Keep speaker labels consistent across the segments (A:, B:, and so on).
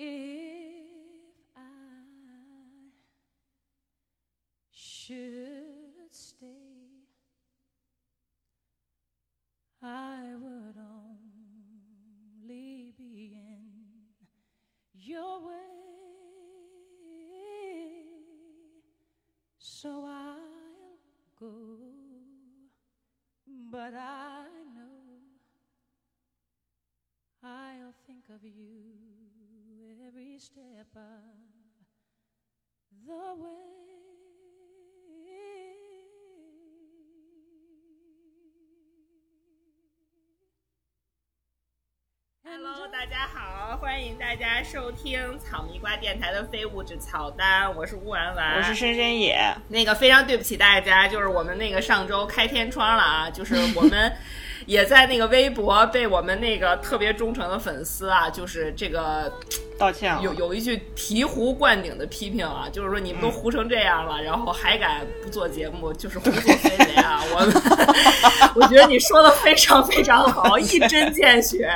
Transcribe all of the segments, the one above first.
A: Eh. 大家好，欢迎大家收听草泥瓜电台的非物质草单，我是乌丸丸，
B: 我是深深野。
A: 那个非常对不起大家，就是我们那个上周开天窗了啊，就是我们也在那个微博被我们那个特别忠诚的粉丝啊，就是这个
B: 道歉了，
A: 有有一句醍醐灌顶的批评啊，就是说你们都糊成这样了，然后还敢不做节目，就是胡作非为啊！我 我觉得你说的非常非常好，一针见血，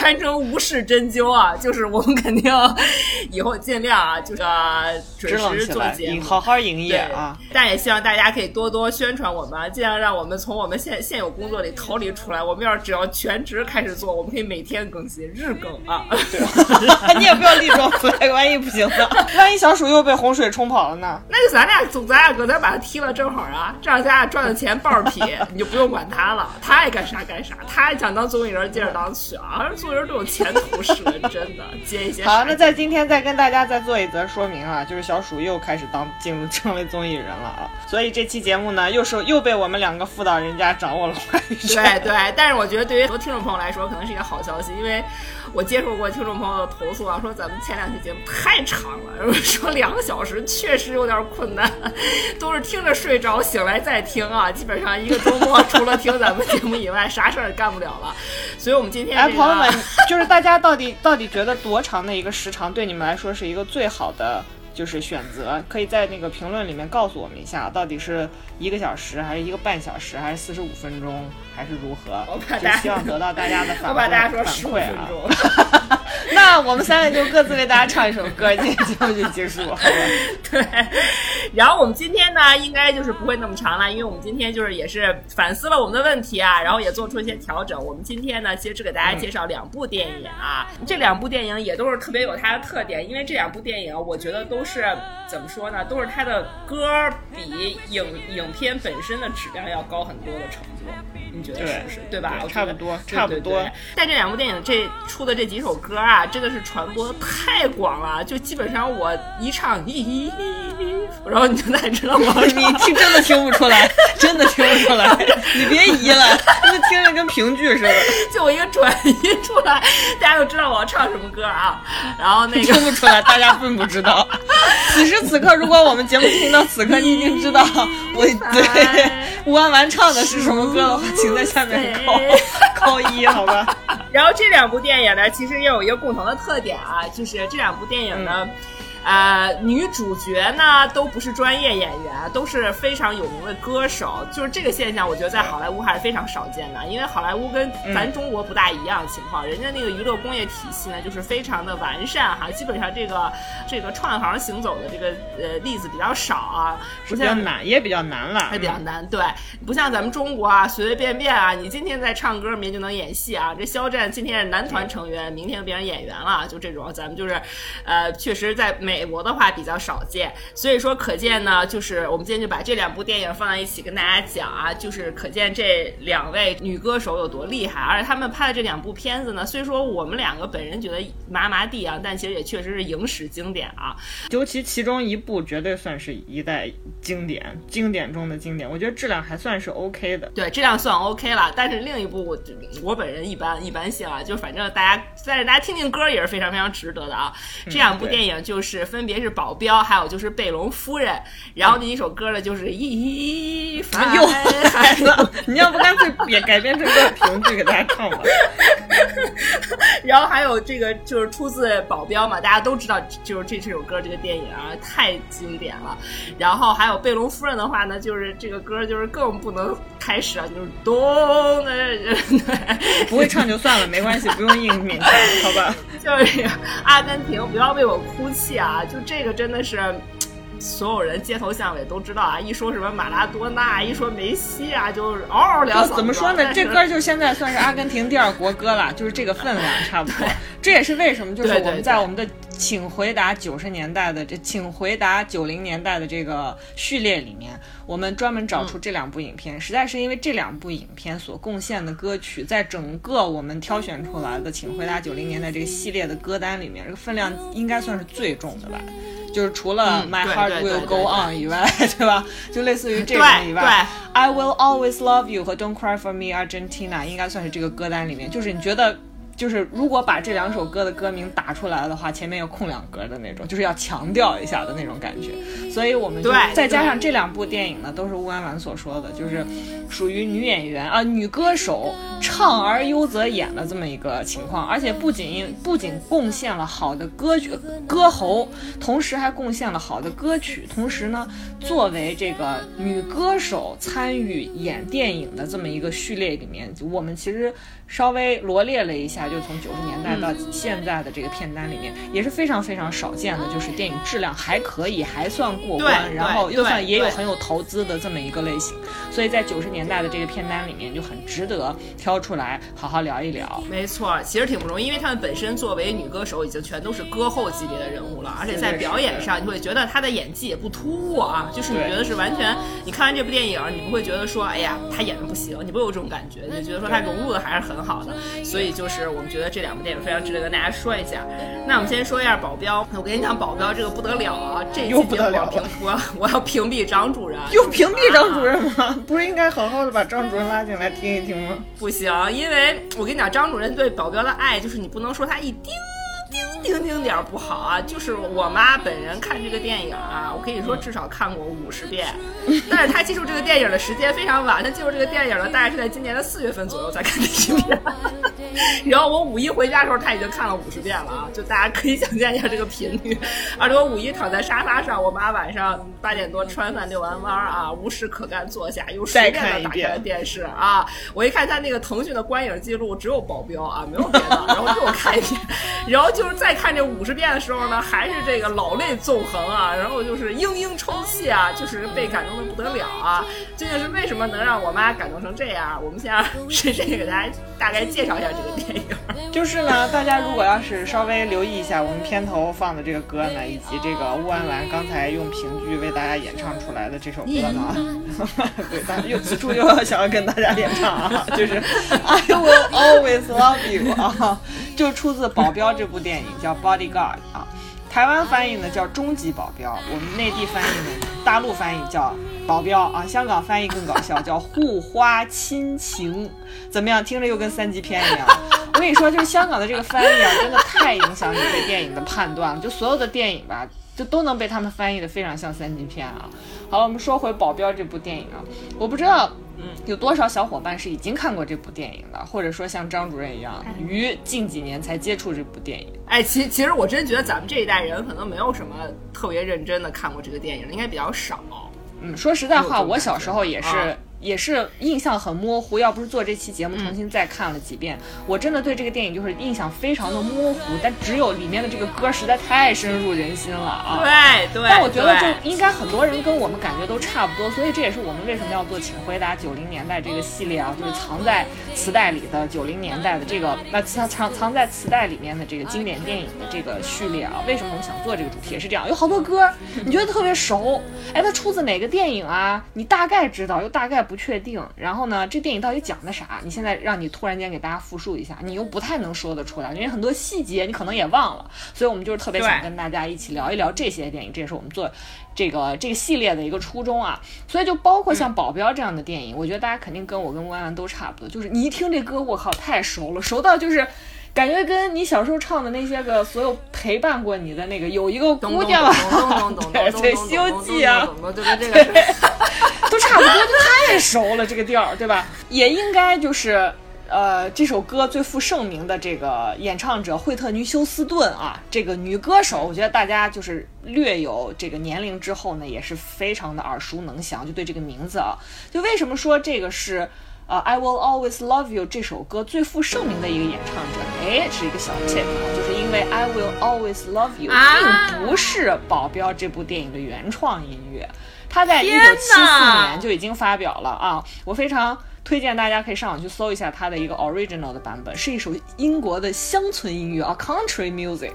A: 堪称无事针灸啊！就是我们肯定以后尽量啊，就是准时做节目，
B: 好好营业啊！
A: 但也希望大家可以多多宣传我们，尽量让我们从我们现现有工作里逃离出来。我们要是只要全职开始做，我们可以每天更新，日更啊！
B: 你也不要立装 flag，万一不行呢？万一小鼠又被洪水冲跑了呢？
A: 那就咱俩总咱俩搁那把他踢了，正好啊，这样咱俩赚的钱半儿劈，你就不用管他了，他爱干啥干啥，他爱想当综艺人，接着当去啊！综艺人都有前途是真的，接一些。
B: 好，那在今天再跟大家再做一则说明啊，就是小鼠又开始当进入成为综艺人了啊，所以这期节目呢，又是又被我们两个辅导人家掌握了话语权。
A: 对对，但是我觉得对于很多听众朋友来说，可能是一个好消息，因为我接受过听众朋友的投诉啊，说咱们前两期节目太长了，说两个小时确实有点困难，都是听着睡着，醒来再听啊，基本上一个周末 除了听咱们节目以外，啥事儿也干不了了。所以我们今天、
B: 哎，朋友们，就是大家到底到底觉得多长的一个时长对你们来说是一个最好的？就是选择，可以在那个评论里面告诉我们一下，到底是一个小时，还是一个半小时，还是四十五分钟，还是如何？就希望得到大家的反
A: 我把大家说。
B: 那我们三位就各自为大家唱一首歌，今天节目就结束，好吧？
A: 对。然后我们今天呢，应该就是不会那么长了，因为我们今天就是也是反思了我们的问题啊，然后也做出一些调整。我们今天呢，其实只给大家介绍两部电影啊，这两部电影也都是特别有它的特点，因为这两部电影我觉得都是怎么说呢，都是它的歌比影影片本身的质量要高很多的程度。你觉得是不是？对吧？
B: 差不多，差不多。
A: 但这两部电影这出的这几首歌啊，真的是传播的太广了，就基本上我一唱咦，然后你就大知道我
B: 你听真的听不出来，真的听不出来。你别移了，那听着跟评剧似的。
A: 就我一个转移出来，大家就知道我要唱什么歌啊。然后那个
B: 听不出来，大家并不知道。此时此刻，如果我们节目听到此刻，你已经知道我对吴安完唱的是什么歌的话，请在下面扣扣一，好吧？
A: 然后这两部电影呢，其实也有一个共同的特点啊，就是这两部电影呢。呃，女主角呢都不是专业演员，都是非常有名的歌手。就是这个现象，我觉得在好莱坞还是非常少见的。因为好莱坞跟咱中国不大一样的情况，人家那个娱乐工业体系呢，就是非常的完善哈。基本上这个这个串行行走的这个呃例子比较少啊，不像
B: 难也比较难了，
A: 还比较难。对，不像咱们中国啊，随随便便啊，你今天在唱歌，明天就能演戏啊。这肖战今天是男团成员，明天就变成演员了，就这种。咱们就是，呃，确实在美。美国的话比较少见，所以说可见呢，就是我们今天就把这两部电影放在一起跟大家讲啊，就是可见这两位女歌手有多厉害，而且他们拍的这两部片子呢，虽说我们两个本人觉得麻麻地啊，但其实也确实是影史经典啊。
B: 尤其其中一部绝对算是一代经典，经典中的经典，我觉得质量还算是 OK 的。
A: 对，质量算 OK 了，但是另一部我我本人一般一般性啊，就反正大家但是大家听听歌也是非常非常值得的啊。这两部电影就是。分别是保镖，还有就是贝隆夫人。然后那一首歌呢，就是一凡。
B: 又孩子，你要不干脆也改编成个评剧给大家唱吧。
A: 然后还有这个就是出自保镖嘛，大家都知道，就是这这首歌这个电影啊，太经典了。然后还有贝隆夫人的话呢，就是这个歌就是更不能开始啊，就是咚的。
B: 不会唱就算了，没关系，不用硬勉强，好吧？
A: 就是阿根廷，不要为我哭泣啊！就这个真的是。所有人街头巷尾都知道啊！一说什么马拉多纳，一说梅西啊，就嗷嗷两嗓
B: 怎么说呢？这歌就现在算是阿根廷第二国歌了，就是这个分量差不多。这也是为什么，就是我们在我们的《请回答九十年代的这请回答九零年代的这个序列里面，我们专门找出这两部影片，实在是因为这两部影片所贡献的歌曲，在整个我们挑选出来的《请回答九零年代》这个系列的歌单里面，这个分量应该算是最重的吧。就是除了 My Heart Will Go On 以外，对吧？就类似于这种以外，I Will Always Love You 和 Don't Cry For Me Argentina 应该算是这个歌单里面，就是你觉得。就是如果把这两首歌的歌名打出来的话，前面有空两格的那种，就是要强调一下的那种感觉。所以我们就再加上这两部电影呢，都是乌安婉所说的，就是属于女演员啊、女歌手唱而优则演的这么一个情况。而且不仅不仅贡献了好的歌曲歌喉，同时还贡献了好的歌曲。同时呢，作为这个女歌手参与演电影的这么一个序列里面，我们其实。稍微罗列了一下，就从九十年代到现在的这个片单里面，也是非常非常少见的，就是电影质量还可以，还算过关，然后又算也有很有投资的这么一个类型。所以在九十年代的这个片单里面，就很值得挑出来好好聊一聊。
A: 没错，其实挺不容易，因为他们本身作为女歌手，已经全都是歌后级别的人物了，而且在表演上，你会觉得她的演技也不突兀啊，就是你觉得是完全，你看完这部电影，你不会觉得说，哎呀，她演的不行，你不会有这种感觉，你觉得说她融入的还是很。好的，所以就是我们觉得这两部电影非常值得跟大家说一下。那我们先说一下《保镖》，我跟你讲，《保镖》这个不得了啊！这
B: 又不得了，
A: 我我要屏蔽张主任，
B: 又屏蔽张主任吗？不是应该好好的把张主任拉进来听一听吗？
A: 不行，因为我跟你讲，张主任对《保镖》的爱，就是你不能说他一丁。丁丁丁点儿不好啊，就是我妈本人看这个电影啊，我可以说至少看过五十遍，但是她记住这个电影的时间非常晚，她记住这个电影呢，大概是在今年的四月份左右才看第一遍，然后我五一回家的时候，她已经看了五十遍了啊，就大家可以想象一下这个频率。而且我五一躺在沙发上，我妈晚上八点多吃完饭遛完弯儿啊，无事可干坐下，又随便的打开了电视啊，我一看她那个腾讯的观影记录只有保镖啊，没有别的，然后又看一遍，然后就就是再。看这五十遍的时候呢，还是这个老泪纵横啊，然后就是嘤嘤抽泣啊，就是被感动的不得了啊！究竟是为什么能让我妈感动成这样？我们先让深深给大家大概介绍一下这个电影。
B: 就是呢，大家如果要是稍微留意一下我们片头放的这个歌呢，以及这个乌安兰刚才用评剧为大家演唱出来的这首歌呢，对，大家又此处又要想要跟大家演唱啊，就是 I will always love you 啊，就出自《保镖》这部电影。电影叫 Bodyguard 啊，台湾翻译呢叫终极保镖，我们内地翻译呢，大陆翻译叫保镖啊，香港翻译更搞笑，叫护花亲情，怎么样？听着又跟三级片一样。我跟你说，就是香港的这个翻译啊，真的太影响你对电影的判断了。就所有的电影吧，就都能被他们翻译的非常像三级片啊。好了，我们说回保镖这部电影啊，我不知道。嗯，有多少小伙伴是已经看过这部电影的，或者说像张主任一样，于近几年才接触这部电影？
A: 哎，其其实我真觉得咱们这一代人可能没有什么特别认真的看过这个电影，应该比较少。
B: 嗯，说实在话，我小时候也是。也是印象很模糊，要不是做这期节目重新再看了几遍，我真的对这个电影就是印象非常的模糊。但只有里面的这个歌实在太深入人心了啊！
A: 对对。
B: 但我觉得就应该很多人跟我们感觉都差不多，所以这也是我们为什么要做《请回答九零年代》这个系列啊，就是藏在磁带里的九零年代的这个，那藏藏藏在磁带里面的这个经典电影的这个序列啊。为什么我们想做这个主题也是这样？有好多歌你觉得特别熟，哎，它出自哪个电影啊？你大概知道，又大概。不确定，然后呢？这电影到底讲的啥？你现在让你突然间给大家复述一下，你又不太能说得出来，因为很多细节你可能也忘了。所以我们就是特别想跟大家一起聊一聊这些电影，这也是我们做这个这个系列的一个初衷啊。所以就包括像《保镖》这样的电影，我觉得大家肯定跟我跟弯弯都差不多，就是你一听这歌，我靠，太熟了，熟到就是感觉跟你小时候唱的那些个所有陪伴过你的那个有一个姑娘啊，对对，《西游记》啊，对。都差不多，就太熟了这个调儿，对吧？也应该就是，呃，这首歌最负盛名的这个演唱者惠特尼休斯顿啊，这个女歌手，我觉得大家就是略有这个年龄之后呢，也是非常的耳熟能详，就对这个名字啊，就为什么说这个是呃，I will always love you 这首歌最负盛名的一个演唱者？哎，是一个小 tip 啊，就是因为。I Will Always Love You
A: 啊
B: 并不是《保镖》这部电影的原创音乐，它在一
A: 天
B: 九七四年就已经发表了啊！我非常推荐大家可以上网去搜一下它的一个 original 的版本，是一首英国的乡村音乐啊，country music。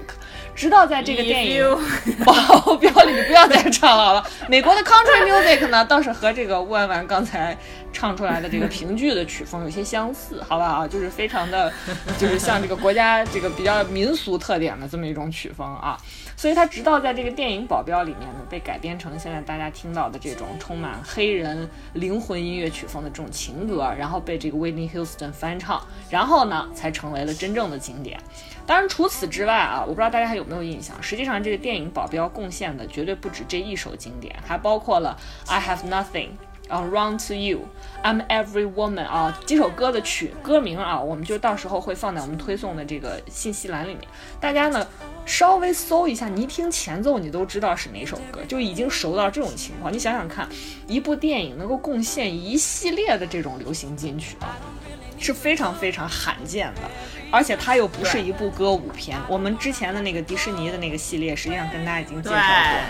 B: 直到在这个电影《保镖》里，你不要再唱了好吧？美国的 country music 呢，倒是和这个万万刚才唱出来的这个评剧的曲风有些相似，好不好？就是非常的，就是像这个国家这个比较民俗特点的这么一种曲风啊。所以他直到在这个电影《保镖》里面呢，被改编成现在大家听到的这种充满黑人灵魂音乐曲风的这种情歌，然后被这个 Whitney Houston 翻唱，然后呢才成为了真正的经典。当然，除此之外啊，我不知道大家还有没有印象，实际上这个电影《保镖》贡献的绝对不止这一首经典，还包括了《I Have Nothing》。啊，Run to You, I'm Every Woman 啊，几首歌的曲歌名啊，我们就到时候会放在我们推送的这个信息栏里面。大家呢稍微搜一下，你一听前奏，你都知道是哪首歌，就已经熟到这种情况。你想想看，一部电影能够贡献一系列的这种流行金曲啊，是非常非常罕见的。而且它又不是一部歌舞片，我们之前的那个迪士尼的那个系列，实际上跟大家已经介绍过，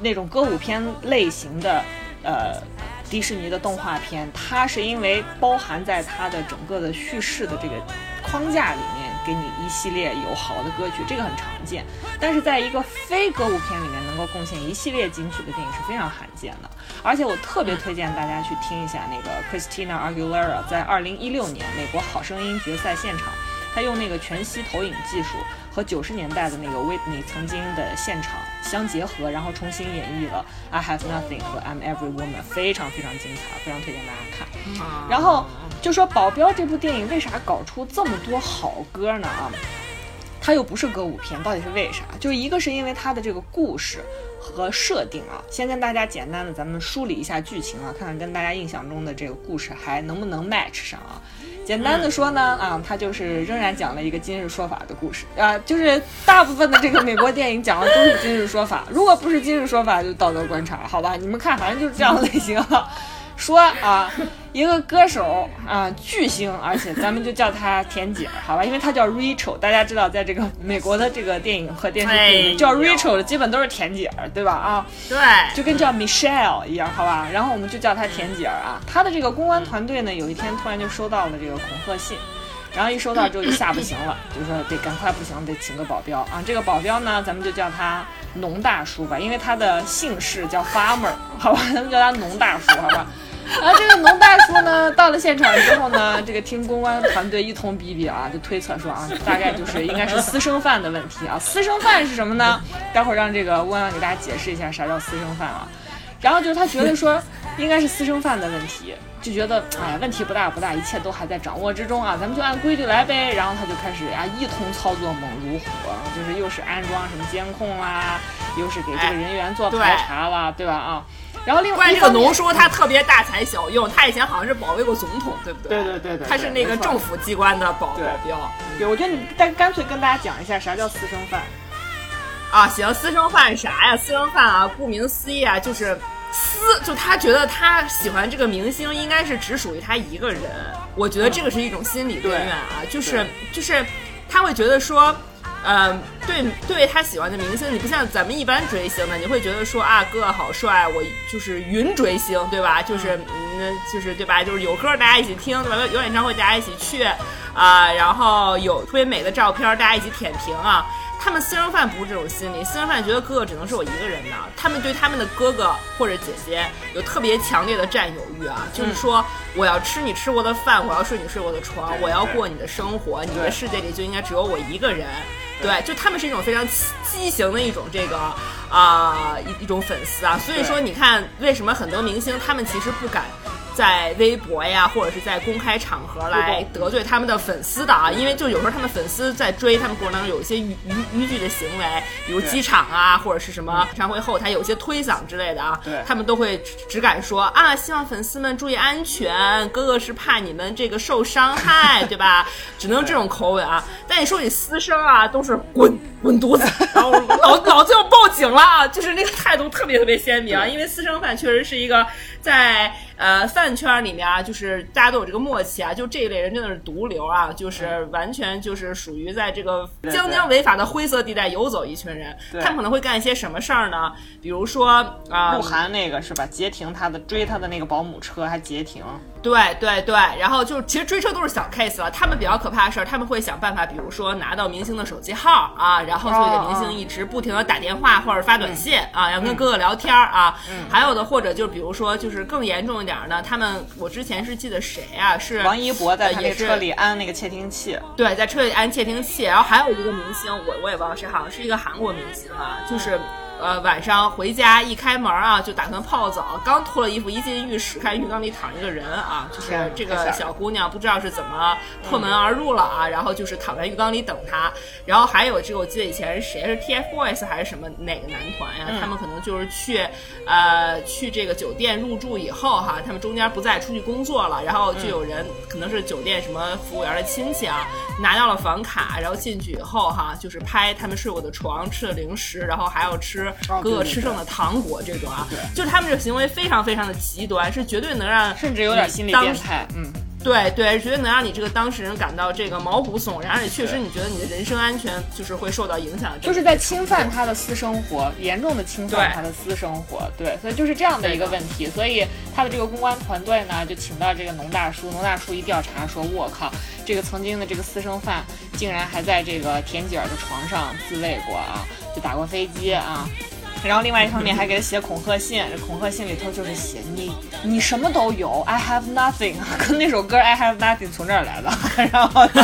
B: 那种歌舞片类型的，呃。迪士尼的动画片，它是因为包含在它的整个的叙事的这个框架里面，给你一系列有好的歌曲，这个很常见。但是在一个非歌舞片里面能够贡献一系列金曲的电影是非常罕见的。而且我特别推荐大家去听一下那个 Christina Aguilera 在二零一六年美国好声音决赛现场，他用那个全息投影技术和九十年代的那个 Whitney 曾经的现场相结合，然后重新演绎了 I Have Nothing 和 I'm Every Woman，非常非常精彩，非常推荐大家看。然后就说《保镖》这部电影为啥搞出这么多好歌呢？啊，它又不是歌舞片，到底是为啥？就一个是因为它的这个故事和设定啊，先跟大家简单的咱们梳理一下剧情啊，看看跟大家印象中的这个故事还能不能 match 上啊。简单的说呢，啊，它就是仍然讲了一个今日说法的故事啊，就是大部分的这个美国电影讲的都是今日说法，如果不是今日说法，就道德观察，好吧？你们看，反正就是这样的类型啊。说啊，一个歌手啊，巨星，而且咱们就叫他田姐儿，好吧？因为他叫 Rachel，大家知道，在这个美国的这个电影和电视剧里面，叫 Rachel 的基本都是田姐儿，对吧？啊，
A: 对，
B: 就跟叫 Michelle 一样，好吧？然后我们就叫她田姐儿啊。她的这个公关团队呢，有一天突然就收到了这个恐吓信，然后一收到之后就吓不行了，就说得赶快不行，得请个保镖啊。这个保镖呢，咱们就叫他农大叔吧，因为他的姓氏叫 Farmer，好吧？咱们叫他农大叔，好吧？然 后这个农大叔呢，到了现场之后呢，这个听公关团队一通逼逼啊，就推测说啊，大概就是应该是私生饭的问题啊。私生饭是什么呢？待会儿让这个温阳给大家解释一下啥叫私生饭啊。然后就是他觉得说应该是私生饭的问题，就觉得哎问题不大不大，一切都还在掌握之中啊，咱们就按规矩来呗。然后他就开始啊一通操作猛如虎，就是又是安装什么监控啦，又是给这个人员做排查啦，对吧啊？然后另外
A: 这个农叔，他特别大材小用，他以前好像是保卫过总统，对不对？
B: 对对对对
A: 他是那个政府机关的保保镖。
B: 对，我觉得你但干脆跟大家讲一下啥叫私生饭。
A: 啊，行，私生饭啥呀？私生饭啊，顾名思义啊，就是私，就他觉得他喜欢这个明星，应该是只属于他一个人。我觉得这个是一种心理根源啊，就是就是他会觉得说。嗯，对，对他喜欢的明星，你不像咱们一般追星的，你会觉得说啊，哥好帅，我就是云追星，对吧？就是，嗯，就是对吧？就是有歌大家一起听，对吧？有演唱会大家一起去，啊、然后有特别美的照片大家一起舔屏啊。他们私生饭不是这种心理，私生饭觉得哥哥只能是我一个人的，他们对他们的哥哥或者姐姐有特别强烈的占有欲啊，就是说我要吃你吃过的饭，我要睡你睡过的床，我要过你的生活，你的世界里就应该只有我一个人。对，就他们是一种非常畸畸形的一种这个啊、一一种粉丝啊，所以说你看为什么很多明星他们其实不敢。在微博呀，或者是在公开场合来得罪他们的粉丝的啊，因为就有时候他们粉丝在追他们过程当中有一些逾逾逾矩的行为，比如机场啊，或者是什么演唱会后台有一些推搡之类的啊，
B: 对。
A: 他们都会只只敢说啊，希望粉丝们注意安全，哥哥是怕你们这个受伤害，对吧？只能这种口吻啊。但你说你私生啊，都是滚滚犊子，然后老老子要报警了啊，就是那个态度特别特别鲜明啊，因为私生饭确实是一个在呃饭圈里面啊，就是大家都有这个默契啊，就这一类人真的是毒瘤啊，就是完全就是属于在这个将将违法的灰色地带游走一群人。他们可能会干一些什么事儿呢？比如说啊，
B: 鹿晗那个是吧？截停他的追他的那个保姆车还截停，
A: 对对对，然后就是其实追车都是小 case 了，他们比较可怕的事儿，他们会想办法，比如说拿到明星的手机号啊，然后就会给明星一直不停的打电话或者发短信啊，要跟哥哥聊天儿啊，还有的或者就是比如说就是更严重一点儿呢，他们我之前是记得谁啊，是
B: 王一博在车里安那个窃听器，
A: 对，在车里安窃听器，然后还有一个明星，我我也忘了谁，好像是一个韩国明星啊，就是。呃，晚上回家一开门啊，就打算泡澡，刚脱了衣服一进浴室，看浴缸里躺一个人啊，就是这个小姑娘不知道是怎么破门而入了啊，然后就是躺在浴缸里等他，然后还有这个我记得以前是谁是 TFBOYS 还是什么哪个男团呀、他们可能就是去呃去这个酒店入住以后哈，他们中间不再出去工作了，然后就有人、可能是酒店什么服务员的亲戚啊，拿到了房卡，然后进去以后哈，就是拍他们睡过的床，吃的零食，然后还要吃
B: 哦
A: 哥哥
B: 对对
A: 吃剩的糖果这种啊，就是他们这个行为非常非常的极端，是绝对能让
B: 甚至有点心理变态，嗯。
A: 对对，绝对能让你这个当事人感到这个毛骨悚然，而且确实你觉得你的人身安全就是会受到影响，
B: 就是在侵犯他的私生活，严重的侵犯他的私生活，对，所以就是这样的一个问题，所以他的这个公关团队呢，就请到这个农大叔，农大叔一调查说，我靠，这个曾经的这个私生饭竟然还在这个田姐儿的床上自慰过啊，就打过飞机啊。然后另外一方面还给他写恐吓信，这恐吓信里头就是写你你什么都有，I have nothing，跟那首歌 I have nothing 从这儿来的。然后呢，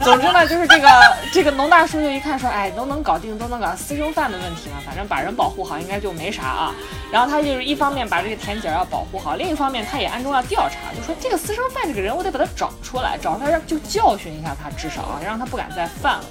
B: 总之呢，就是这个 这个农大叔就一看说，哎，都能搞定，都能搞私生饭的问题嘛，反正把人保护好应该就没啥啊。然后他就是一方面把这个田姐要保护好，另一方面他也暗中要调查，就说这个私生饭这个人我得把他找出来，找出来让就教训一下他，至少啊，让他不敢再犯了。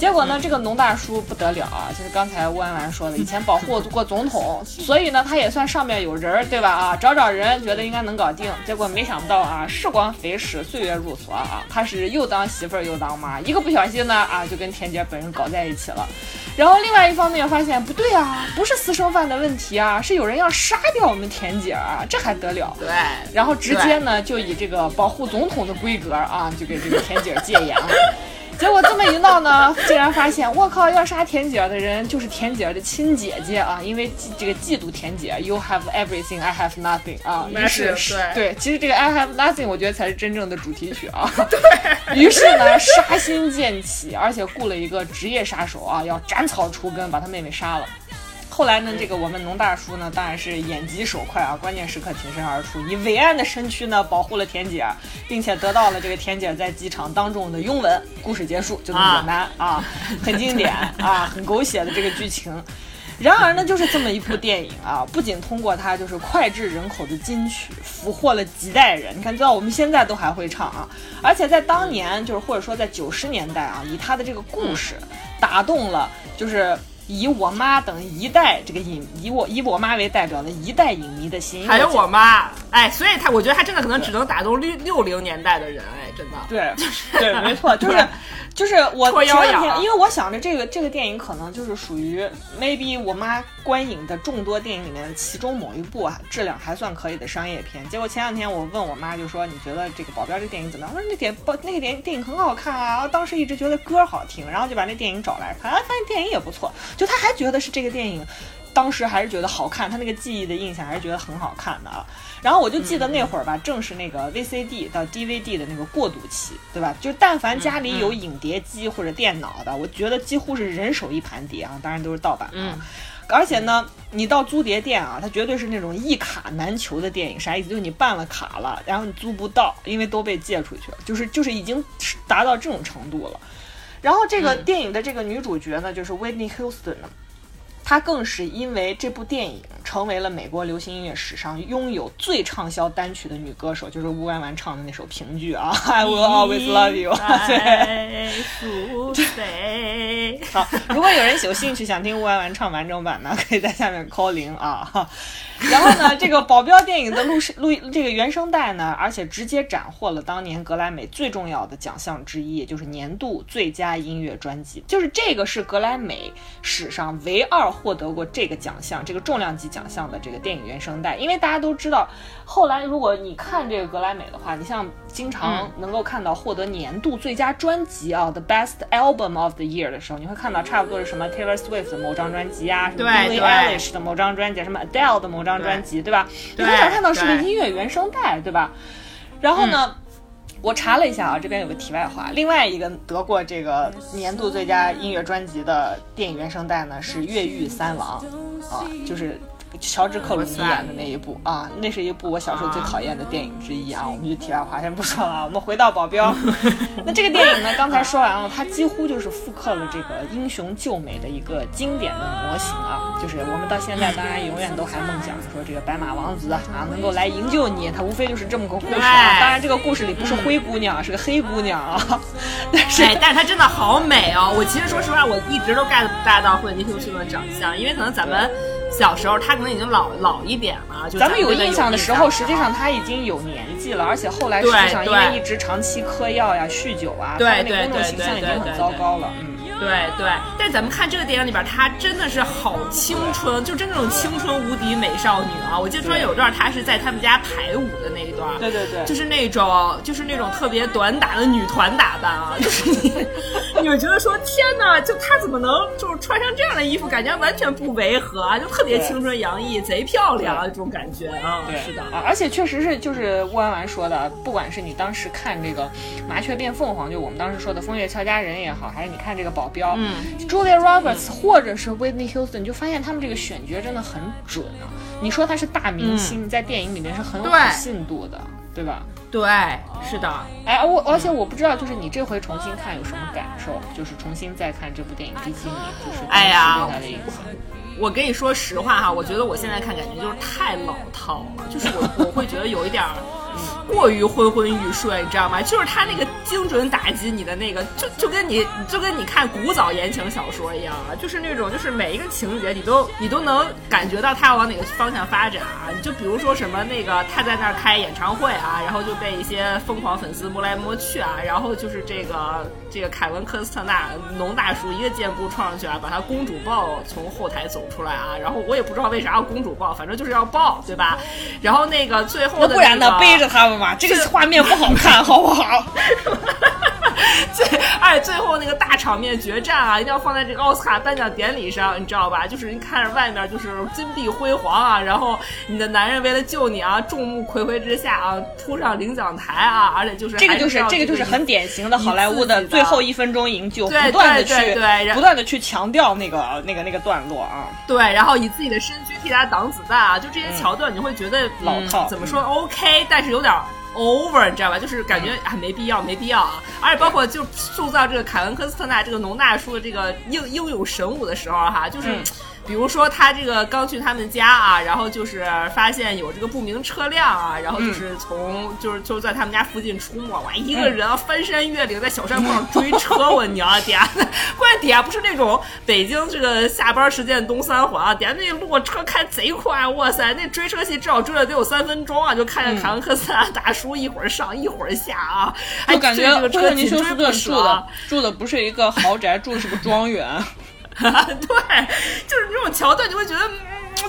B: 结果呢，这个农大叔不得了啊，就是刚才乌安完说的，以前保护过总统，所以呢，他也算上面有人儿，对吧？啊，找找人，觉得应该能搞定。结果没想到啊，时光飞逝，岁月如梭啊，他是又当媳妇儿又当妈，一个不小心呢啊，就跟田姐本人搞在一起了。然后另外一方面发现不对啊，不是私生饭的问题啊，是有人要杀掉我们田姐儿啊，这还得了？
A: 对，
B: 然后直接呢就以这个保护总统的规格啊，就给这个田姐儿戒严了。结果这么一闹呢，竟然发现，我靠，要杀田姐儿的人就是田姐儿的亲姐姐啊，因为嫉这个嫉妒田姐，You have everything, I have nothing 啊。于是
A: 是
B: 对，其实这个 I have nothing，我觉得才是真正的主题曲啊。对。于是呢，杀心渐起，而且雇了一个职业杀手啊，要斩草除根，把他妹妹杀了。后来呢，这个我们农大叔呢，当然是眼疾手快啊，关键时刻挺身而出，以伟岸的身躯呢保护了田姐儿，并且得到了这个田姐在机场当众的拥吻。故事结束，就这么简单啊，很经典啊，很狗血的这个剧情。然而呢，就是这么一部电影啊，不仅通过它就是脍炙人口的金曲，俘获了几代人。你看，到我们现在都还会唱啊，而且在当年，就是或者说在九十年代啊，以它的这个故事打动了，就是。以我妈等一代这个影，以我以我妈为代表的一代影迷的心，
A: 还有我妈，哎，所以他我觉得他真的可能只能打动六六零年代的人，哎，真的。
B: 对，对，没错，就是就是我前两天，因为我想着这个这个电影可能就是属于 maybe 我妈观影的众多电影里面的其中某一部啊，质量还算可以的商业片。结果前两天我问我妈，就说你觉得这个保镖这电影怎么样？我说那电保那个电电影很好看啊，当时一直觉得歌好听，然后就把那电影找来看，哎，发现电影也不错，就她还觉得是这个电影。当时还是觉得好看，她那个记忆的印象还是觉得很好看的啊。然后我就记得那会儿吧，正是那个 VCD 到 DVD 的那个过渡期，对吧？就但凡家里有影碟机或者电脑的，我觉得几乎是人手一盘碟啊，当然都是盗版啊。
A: 嗯
B: 而且呢，你到租碟店啊，它绝对是那种一卡难求的电影，啥意思？就是你办了卡了，然后你租不到，因为都被借出去了，就是就是已经达到这种程度了。然后这个电影的这个女主角呢，就是 Whitney Houston 呢。她更是因为这部电影成为了美国流行音乐史上拥有最畅销单曲的女歌手，就是乌安完唱的那首评剧啊，I will always love you。对，
A: 对，
B: 好，如果有人有兴趣想听乌安完唱完整版呢，可以在下面 call 零啊。然后呢，这个保镖电影的录录这个原声带呢，而且直接斩获了当年格莱美最重要的奖项之一，也就是年度最佳音乐专辑。就是这个是格莱美史上唯二获得过这个奖项、这个重量级奖项的这个电影原声带。因为大家都知道，后来如果你看这个格莱美的话，你像经常能够看到获得年度最佳专辑啊，The Best Album of the Year 的时候，你会看到差不多是什么 Taylor Swift 的某张专辑啊，什么 Billie Eilish 的某张专辑，什么 Adele 的某张专辑，对吧？你很少看到是个音乐原声带，对吧？然后呢，我查了一下啊，这边有个题外话，另外一个得过这个年度最佳音乐专辑的电影原声带呢，是《越狱三王》啊，就是。乔治克鲁尼演的那一部啊，那是一部我小时候最讨厌的电影之一啊。我们就题外话先不说了，我们回到保镖。那这个电影呢，刚才说完了，它几乎就是复刻了这个英雄救美的一个经典的模型啊。就是我们到现在当然永远都还梦想着说这个白马王子啊能够来营救你，他无非就是这么个故事啊。当然这个故事里不是灰姑娘，是个黑姑娘啊。但是，
A: 但是她真的好美哦。我其实说实话，我一直都 get 不到惠妮休斯顿的长相，因为可能咱们。小时候他可能已经老老一点了，就
B: 咱们有
A: 印
B: 象的时候，实际上他已经有年纪了，而且后来实际上因为一直长期嗑药呀、酗酒啊，他那公众形象已经很糟糕了，嗯。
A: 对对，但咱们看这个电影里边，她真的是好青春，就真那种青春无敌美少女啊！我记得突然有段她是在他们家排舞的那一段，
B: 对对对，
A: 就是那种就是那种特别短打的女团打扮啊，就是你你会觉得说天哪，就她怎么能就是穿上这样的衣服，感觉完全不违和啊，就特别青春洋溢，贼漂亮啊这种感觉啊！
B: 对，
A: 是的。
B: 啊，而且确实是就是乌安完说的，不管是你当时看这个麻雀变凤凰，就我们当时说的风月俏佳人也好，还是你看这个保镖，
A: 嗯
B: ，Julia Roberts 或者是 Whitney Houston，你就发现他们这个选角真的很准啊。你说他是大明星，在电影里面是很有可信度的，对吧？
A: 对，是的。
B: 哎，我而且我不知道，就是你这回重新看有什么感受？就是重新再看这部电影，比起你就是
A: 哎呀，
B: 对他的影响。
A: 我跟你说实话哈，我觉得我现在看感觉就是太老套了，就是我我会觉得有一点儿。过于昏昏欲睡，你知道吗？就是他那个精准打击你的那个，就就跟你就跟你看古早言情小说一样啊，就是那种就是每一个情节你都你都能感觉到他要往哪个方向发展啊。你就比如说什么那个他在那儿开演唱会啊，然后就被一些疯狂粉丝摸来摸去啊，然后就是这个这个凯文科斯特纳农大叔一个箭步冲上去啊，把他公主抱从后台走出来啊，然后我也不知道为啥要公主抱，反正就是要抱，对吧？然后那个最后的
B: 不然呢，背着他们吧。这个画面不好看，好不好？
A: 最而且，最后那个大场面决战啊，一定要放在这个奥斯卡颁奖典礼上，你知道吧？就是你看着外面就是金碧辉煌啊，然后你的男人为了救你啊，众目睽睽之下啊，扑上领奖台啊，而且就是
B: 这个就是这个就是很典型的好莱坞
A: 的
B: 最后一分钟营救，
A: 不
B: 断的
A: 去
B: 不断的去强调那个那个那个段落啊。
A: 对，然后以自己的身躯替他挡子弹啊，就这些桥段，你会觉得
B: 老套。
A: 怎么说？OK，但是有点。over，你知道吧？就是感觉啊，没必要，没必要啊！而且包括就塑造这个凯文科斯特纳这个农大叔的这个英英勇神武的时候哈，就是。比如说他这个刚去他们家啊，然后就是发现有这个不明车辆啊，然后就是从就是就在他们家附近出没，哇，一个人啊翻山越岭在小山坡上追车，我娘底下！关键底下不是那种北京这个下班时间东三环啊，底下那路车开贼快，哇塞，那追车戏至少追了得有三分钟啊，就看见凯文科斯拉大叔一会儿上一会儿下啊，
B: 我感觉
A: 这个车
B: 紧追不舍。住的住的不是一个豪宅，住的是个庄园。
A: 对，就是这种桥段，你会觉得。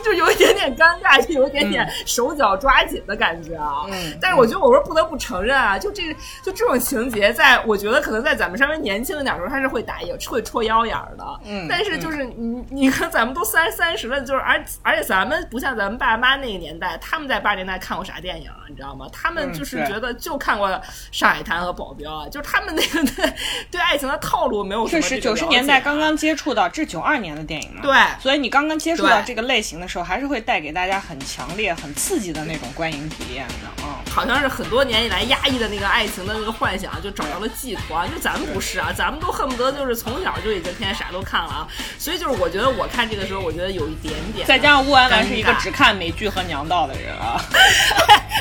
A: 就有一点点尴尬，就有一点点手脚抓紧的感觉啊。嗯，但是我觉得我说不得不承认啊，就这就这种情节，在我觉得可能在咱们稍微年轻一点的时候，他是会打也会戳腰眼的。嗯，但是就是你你看咱们都三三十了，就是而而且咱们不像咱们爸妈那个年代，他们在八十年代看过啥电影啊？你知道吗？他们就是觉得就看过《上海滩》和《保镖》啊，就是他们那个对 对爱情的套路没有。
B: 确实，九十年代刚刚接触到，这九二年的电影嘛。
A: 对，
B: 所以你刚刚接触到这个类型。的时候还是会带给大家很强烈、很刺激的那种观影体验的啊，
A: 好像是很多年以来压抑的那个爱情的那个幻想就找到了寄托啊。就咱们不是啊，咱们都恨不得就是从小就已经天天啥都看了啊。所以就是我觉得我看这个时候，我觉得有一点点。
B: 再加上乌安兰是一个只看美剧和娘道的人啊。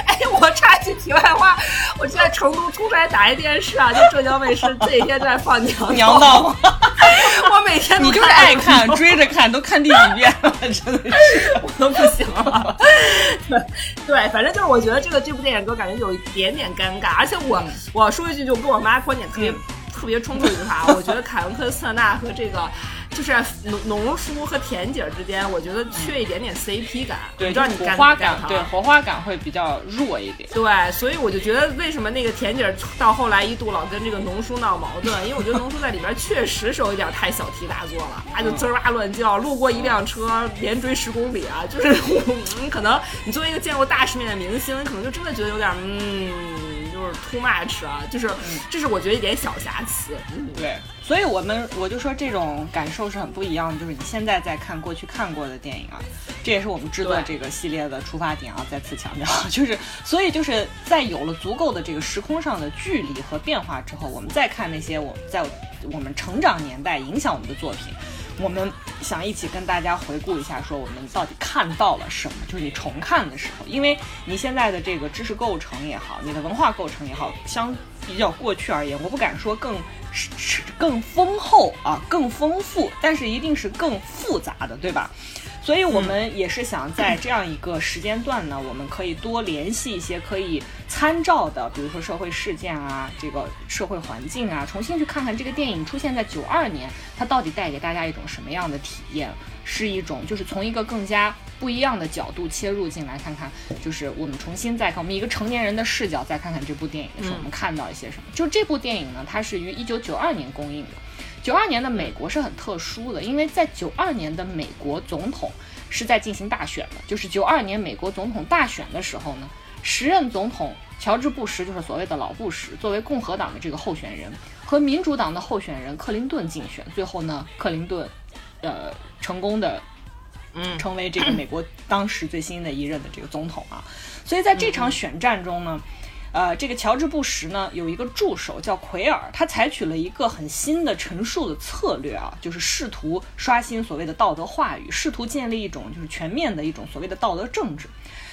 A: 哎，我插句题外话，我在成都出差打一电视啊，就浙江卫视这几天在放娘
B: 娘道，
A: 我每天天
B: 你就是爱看，追着看，都看第几遍了，真的是
A: 我都不行了。对 对，反正就是我觉得这个这部电影给我感觉有一点点尴尬，而且我我说一句就跟我妈观点特别特别冲突一句话，我觉得凯文科斯特纳和这个。就是农农叔和田姐之间，我觉得缺一点点 CP 感。
B: 对，
A: 不知道你
B: 火花感，对火花感会比较弱一点。
A: 对，所以我就觉得为什么那个田姐到后来一度老跟这个农叔闹矛盾，因为我觉得农叔在里边确实是有一点太小题大做了，他就滋哇乱叫，路过一辆车连追十公里啊，就是你 可能你作为一个见过大世面的明星，你可能就真的觉得有点嗯，就是 too much 啊，就是这是我觉得一点小瑕疵。
B: 对。所以，我们我就说这种感受是很不一样的。就是你现在在看过去看过的电影啊，这也是我们制作这个系列的出发点啊。再次强调，就是所以就是在有了足够的这个时空上的距离和变化之后，我们再看那些我在我们成长年代影响我们的作品，我们想一起跟大家回顾一下，说我们到底看到了什么。就是你重看的时候，因为你现在的这个知识构成也好，你的文化构成也好，相比较过去而言，我不敢说更。是更丰厚啊，更丰富，但是一定是更复杂的，对吧？所以我们也是想在这样一个时间段呢，我们可以多联系一些可以参照的，比如说社会事件啊，这个社会环境啊，重新去看看这个电影出现在九二年，它到底带给大家一种什么样的体验？是一种，就是从一个更加不一样的角度切入进来，看看，就是我们重新再看，我们一个成年人的视角再看看这部电影的时候，我们看到一些什么？就这部电影呢，它是于一九九二年公映的。九二年的美国是很特殊的，因为在九二年的美国总统是在进行大选的，就是九二年美国总统大选的时候呢，时任总统乔治布什，就是所谓的老布什，作为共和党的这个候选人，和民主党的候选人克林顿竞选，最后呢，克林顿。呃，成功的，
A: 嗯，
B: 成为这个美国当时最新的一任的这个总统啊，所以在这场选战中呢，呃，这个乔治布什呢有一个助手叫奎尔，他采取了一个很新的陈述的策略啊，就是试图刷新所谓的道德话语，试图建立一种就是全面的一种所谓的道德政治。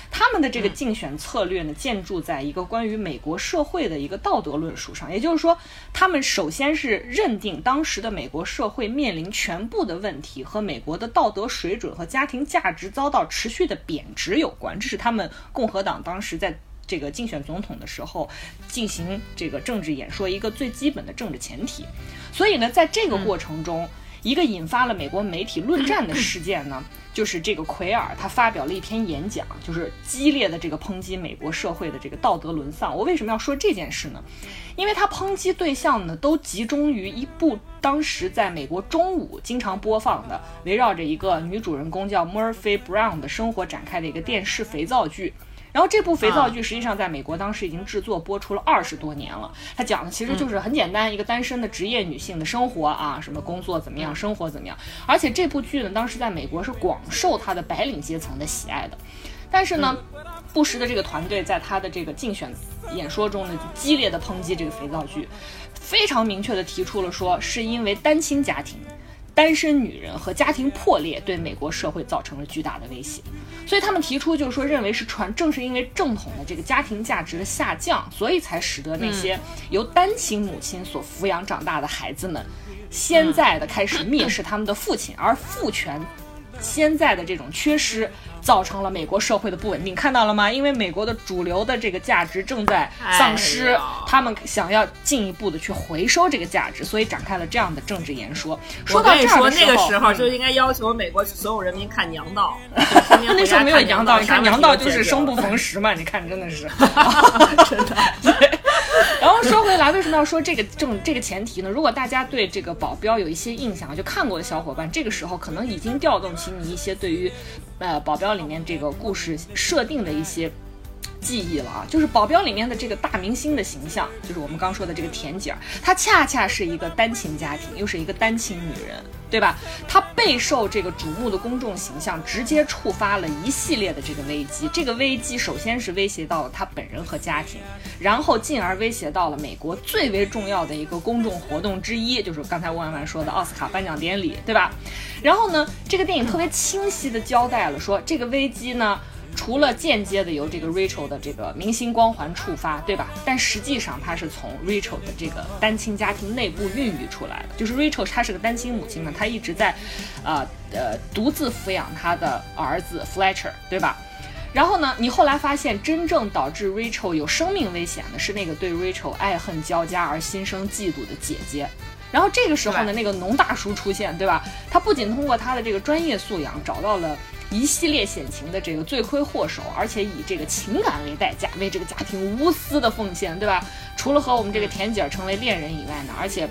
B: 他们的这个竞选策略呢，建筑在一个关于美国社会的一个道德论述上。也就是说，他们首先是认定当时的美国社会面临全部的问题和美国的道德水准和家庭价值遭到持续的贬值有关。这是他们共和党当时在这个竞选总统的时候进行这个政治演说一个最基本的政治前提。所以呢，在这个过程中，一个引发了美国媒体论战的事件呢。就是这个奎尔，他发表了一篇演讲，就是激烈的这个抨击美国社会的这个道德沦丧。我为什么要说这件事呢？因为他抨击对象呢，都集中于一部当时在美国中午经常播放的，围绕着一个女主人公叫 Murphy Brown 的生活展开的一个电视肥皂剧。然后这部肥皂剧实际上在美国当时已经制作播出了二十多年了。它讲的其实就是很简单，一个单身的职业女性的生活啊，什么工作怎么样，生活怎么样。而且这部剧呢，当时在美国是广受他的白领阶层的喜爱的。但是呢，布什的这个团队在他的这个竞选演说中呢，就激烈的抨击这个肥皂剧，非常明确的提出了说，是因为单亲家庭。单身女人和家庭破裂对美国社会造成了巨大的威胁，所以他们提出就是说，认为是传，正是因为正统的这个家庭价值的下降，所以才使得那些由单亲母亲所抚养长大的孩子们，现在的开始蔑视他们的父亲，而父权现在的这种缺失。造成了美国社会的不稳定，看到了吗？因为美国的主流的这个价值正在丧失，他们想要进一步的去回收这个价值，所以展开了这样的政治言说。说到这儿
A: 的时候，那个时候就应该要求美国所有人民看《娘道》。
B: 那时候没有《娘道》，你看《娘道》就是生不逢时嘛，你看真的是，
A: 真的。
B: 然后说回来，为什么要说这个正这个前提呢？如果大家对这个保镖有一些印象，就看过的小伙伴，这个时候可能已经调动起你一些对于。呃，保镖里面这个故事设定的一些记忆了啊，就是保镖里面的这个大明星的形象，就是我们刚说的这个田姐儿，她恰恰是一个单亲家庭，又是一个单亲女人。对吧？她备受这个瞩目的公众形象，直接触发了一系列的这个危机。这个危机首先是威胁到了她本人和家庭，然后进而威胁到了美国最为重要的一个公众活动之一，就是刚才万万说的奥斯卡颁奖典礼，对吧？然后呢，这个电影特别清晰地交代了说，这个危机呢。除了间接的由这个 Rachel 的这个明星光环触发，对吧？但实际上它是从 Rachel 的这个单亲家庭内部孕育出来的。就是 Rachel 她是个单亲母亲嘛，她一直在，呃呃独自抚养她的儿子 Fletcher，对吧？然后呢，你后来发现真正导致 Rachel 有生命危险的是那个对 Rachel 爱恨交加而心生嫉妒的姐姐。然后这个时候呢，那个农大叔出现，对吧？他不仅通过他的这个专业素养找到了一系列险情的这个罪魁祸首，而且以这个情感为代价，为这个家庭无私的奉献，对吧？除了和我们这个田姐儿成为恋人以外呢，而且。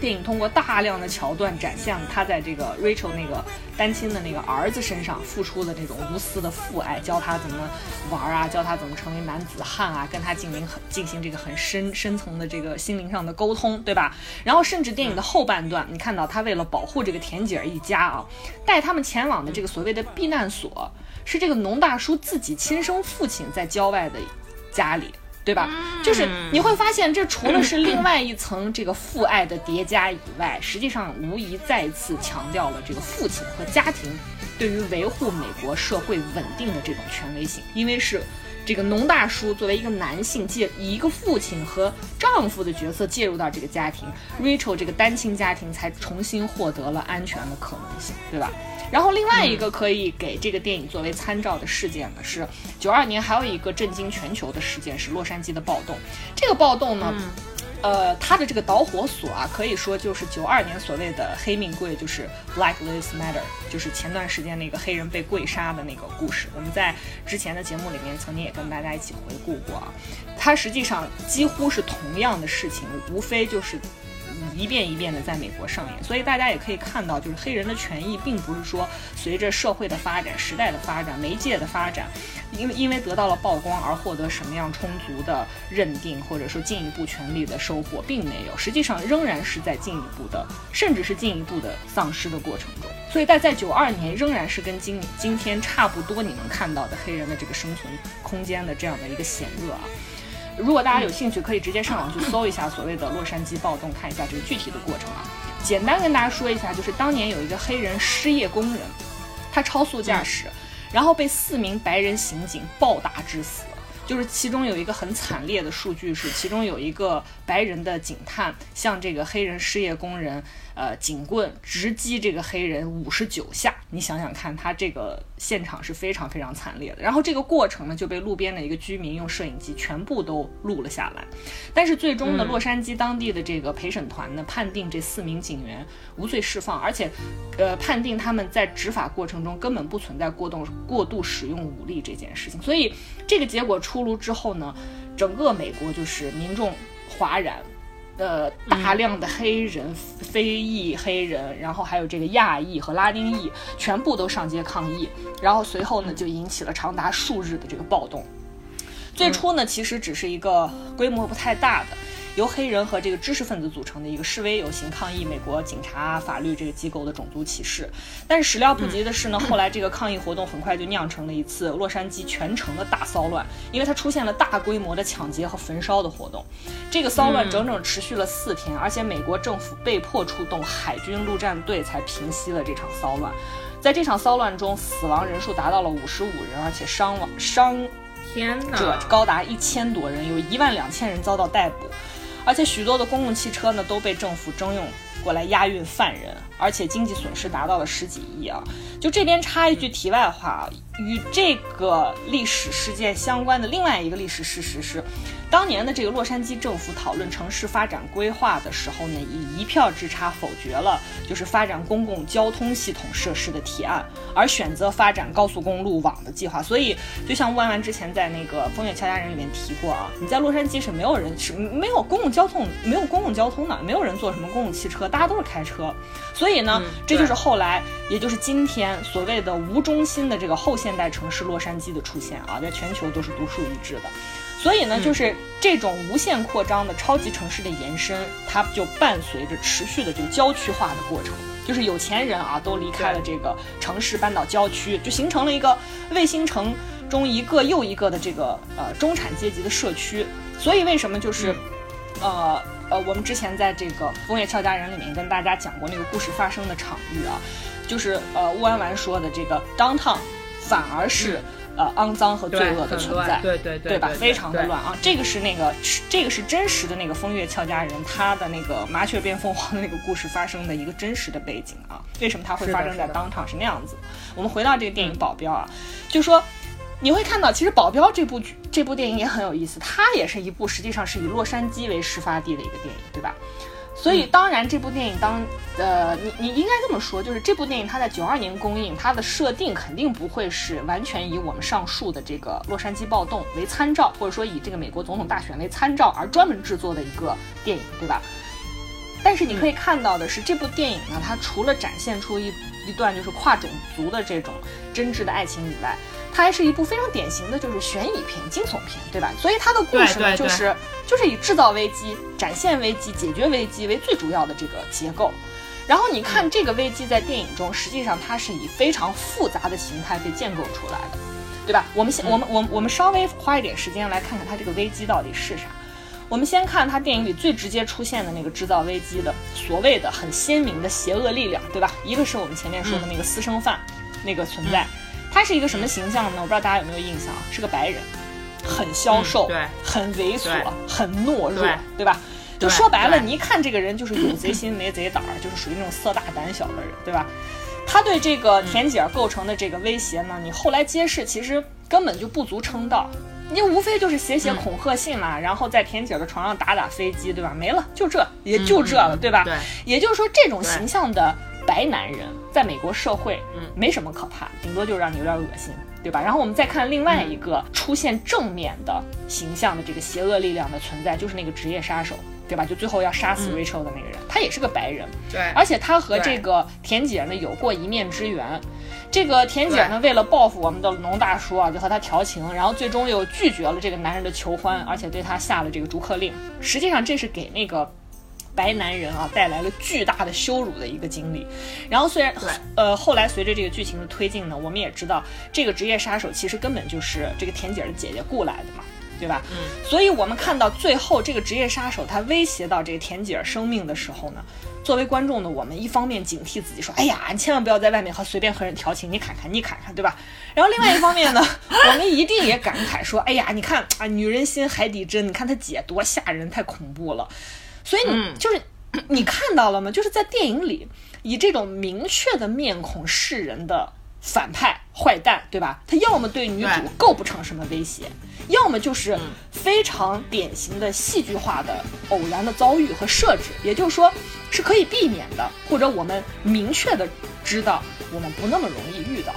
B: 电影通过大量的桥段展现了他在这个 Rachel 那个单亲的那个儿子身上付出的这种无私的父爱，教他怎么玩啊，教他怎么成为男子汉啊，跟他进行很进行这个很深深层的这个心灵上的沟通，对吧？然后甚至电影的后半段，你看到他为了保护这个田姐儿一家啊，带他们前往的这个所谓的避难所，是这个农大叔自己亲生父亲在郊外的家里。对吧？就是你会发现，这除了是另外一层这个父爱的叠加以外，实际上无疑再次强调了这个父亲和家庭对于维护美国社会稳定的这种权威性。因为是这个农大叔作为一个男性，介以一个父亲和丈夫的角色介入到这个家庭，Rachel 这个单亲家庭才重新获得了安全的可能性，对吧？然后另外一个可以给这个电影作为参照的事件呢，是九二年还有一个震惊全球的事件是洛杉矶的暴动。这个暴动呢，呃，它的这个导火索啊，可以说就是九二年所谓的黑命贵，就是 Black Lives Matter，就是前段时间那个黑人被跪杀的那个故事。我们在之前的节目里面曾经也跟大家一起回顾过啊，它实际上几乎是同样的事情，无非就是。一遍一遍的在美国上演，所以大家也可以看到，就是黑人的权益，并不是说随着社会的发展、时代的发展、媒介的发展，因为因为得到了曝光而获得什么样充足的认定，或者说进一步权利的收获，并没有，实际上仍然是在进一步的，甚至是进一步的丧失的过程中。所以，在在九二年，仍然是跟今今天差不多，你能看到的黑人的这个生存空间的这样的一个险恶啊。如果大家有兴趣，可以直接上网去搜一下所谓的洛杉矶暴动，看一下这个具体的过程啊。简单跟大家说一下，就是当年有一个黑人失业工人，他超速驾驶，然后被四名白人刑警暴打致死。就是其中有一个很惨烈的数据是，其中有一个白人的警探向这个黑人失业工人。呃，警棍直击这个黑人五十九下，你想想看，他这个现场是非常非常惨烈的。然后这个过程呢，就被路边的一个居民用摄影机全部都录了下来。但是最终呢，洛杉矶当地的这个陪审团呢，判定这四名警员无罪释放，而且，呃，判定他们在执法过程中根本不存在过动过度使用武力这件事情。所以这个结果出炉之后呢，整个美国就是民众哗然。呃，大量的黑人、非裔黑人，然后还有这个亚裔和拉丁裔，全部都上街抗议，然后随后呢，就引起了长达数日的这个暴动。最初呢，其实只是一个规模不太大的。由黑人和这个知识分子组成的一个示威游行，抗议美国警察法律这个机构的种族歧视。但是始料不及的是呢，后来这个抗议活动很快就酿成了一次洛杉矶全城的大骚乱，因为它出现了大规模的抢劫和焚烧的活动。这个骚乱整整持续了四天，而且美国政府被迫出动海军陆战队才平息了这场骚乱。在这场骚乱中，死亡人数达到了五十五人，而且伤亡伤者高达一千多人，有一万两千人遭到逮捕。而且许多的公共汽车呢都被政府征用过来押运犯人，而且经济损失达到了十几亿啊！就这边插一句题外话，与这个历史事件相关的另外一个历史事实是。当年的这个洛杉矶政府讨论城市发展规划的时候呢，以一票之差否决了就是发展公共交通系统设施的提案，而选择发展高速公路网的计划。所以，就像万万之前在那个《风月俏佳人》里面提过啊，你在洛杉矶是没有人是没有公共交通，没有公共交通的，没有人坐什么公共汽车，大家都是开车。所以呢，这就是后来，也就是今天所谓的无中心的这个后现代城市洛杉矶的出现啊，在全球都是独树一帜的。所以呢，就是这种无限扩张的超级城市的延伸，它就伴随着持续的这个郊区化的过程。就是有钱人啊，都离开了这个城市，搬到郊区，就形成了一个卫星城中一个又一个的这个呃中产阶级的社区。所以为什么就是，呃呃，我们之前在这个《枫叶俏佳人》里面跟大家讲过那个故事发生的场域啊，就是呃乌安丸说的这个 downtown，反而是。呃肮脏和罪恶的存在，
A: 对对对对吧？
B: 非常的乱啊！这个是那个这个是真实的那个风月俏佳人，她的那个麻雀变凤凰的那个故事发生的一个真实的背景啊。为什么它会发生在当场是那样子？我们回到这个电影《保镖》啊，就说。你会看到，其实《保镖》这部剧这部电影也很有意思，它也是一部实际上是以洛杉矶为事发地的一个电影，对吧？所以当然这部电影当呃你你应该这么说，就是这部电影它在九二年公映，它的设定肯定不会是完全以我们上述的这个洛杉矶暴动为参照，或者说以这个美国总统大选为参照而专门制作的一个电影，对吧？但是你可以看到的是，这部电影呢，它除了展现出一一段就是跨种族的这种真挚的爱情以外，它还是一部非常典型的就是悬疑片、惊悚片，对吧？所以它的故事呢，就是就是以制造危机、展现危机、解决危机为最主要的这个结构。然后你看这个危机在电影中，实际上它是以非常复杂的形态被建构出来的，对吧？我们先，我们我们我们稍微花一点时间来看看它这个危机到底是啥。我们先看它电影里最直接出现的那个制造危机的所谓的很鲜明的邪恶力量，对吧？一个是我们前面说的那个私生饭，那个存在，他是一个什么形象呢？我不知道大家有没有印象啊？是个白人，很消瘦，
A: 嗯对
B: 很猥琐，很懦弱，
A: 对
B: 对吧？就说白了，你一看这个人就是有贼心没贼胆儿，就是属于那种色大胆小的人，对吧？他对这个田姐儿构成的这个威胁呢，你后来揭示其实根本就不足称道，你无非就是写写恐吓信啦，然后在田姐儿的床上打打飞机，对吧？没了，就这，也就这了，对吧？
A: 对
B: 也就是说，这种形象的白男人，在美国社会，
A: 嗯
B: 没什么可怕，顶多就让你有点恶心，对吧？然后我们再看另外一个出现正面的形象的这个邪恶力量的存在，就是那个职业杀手，对吧？就最后要杀死 Rachel 的那个人，他也是个白人，
A: 对
B: 而且他和这个田姐呢有过一面之缘。这个田姐呢，为了报复我们的农大叔啊，就和他调情，然后最终又拒绝了这个男人的求欢，而且对他下了这个逐客令。实际上，这是给那个白男人啊带来了巨大的羞辱的一个经历。然后虽然呃后来随着这个剧情的推进呢，我们也知道这个职业杀手其实根本就是这个田姐的姐姐雇来的嘛。对吧？嗯，所以我们看到最后这个职业杀手他威胁到这个田姐儿生命的时候呢，作为观众的我们，一方面警惕自己说，哎呀，你千万不要在外面和随便和人调情，你看看，你看看，对吧？然后另外一方面呢，我们一定也感慨说，哎呀，你看啊，女人心海底针，你看她姐多吓人，太恐怖了。所以你、
A: 嗯
B: 就是你看到了吗？就是在电影里以这种明确的面孔示人的反派坏蛋，对吧？他要么对女主构不成什么威胁，要么就是非常典型的戏剧化的偶然的遭遇和设置，也就是说是可以避免的，或者我们明确的知道我们不那么容易遇到，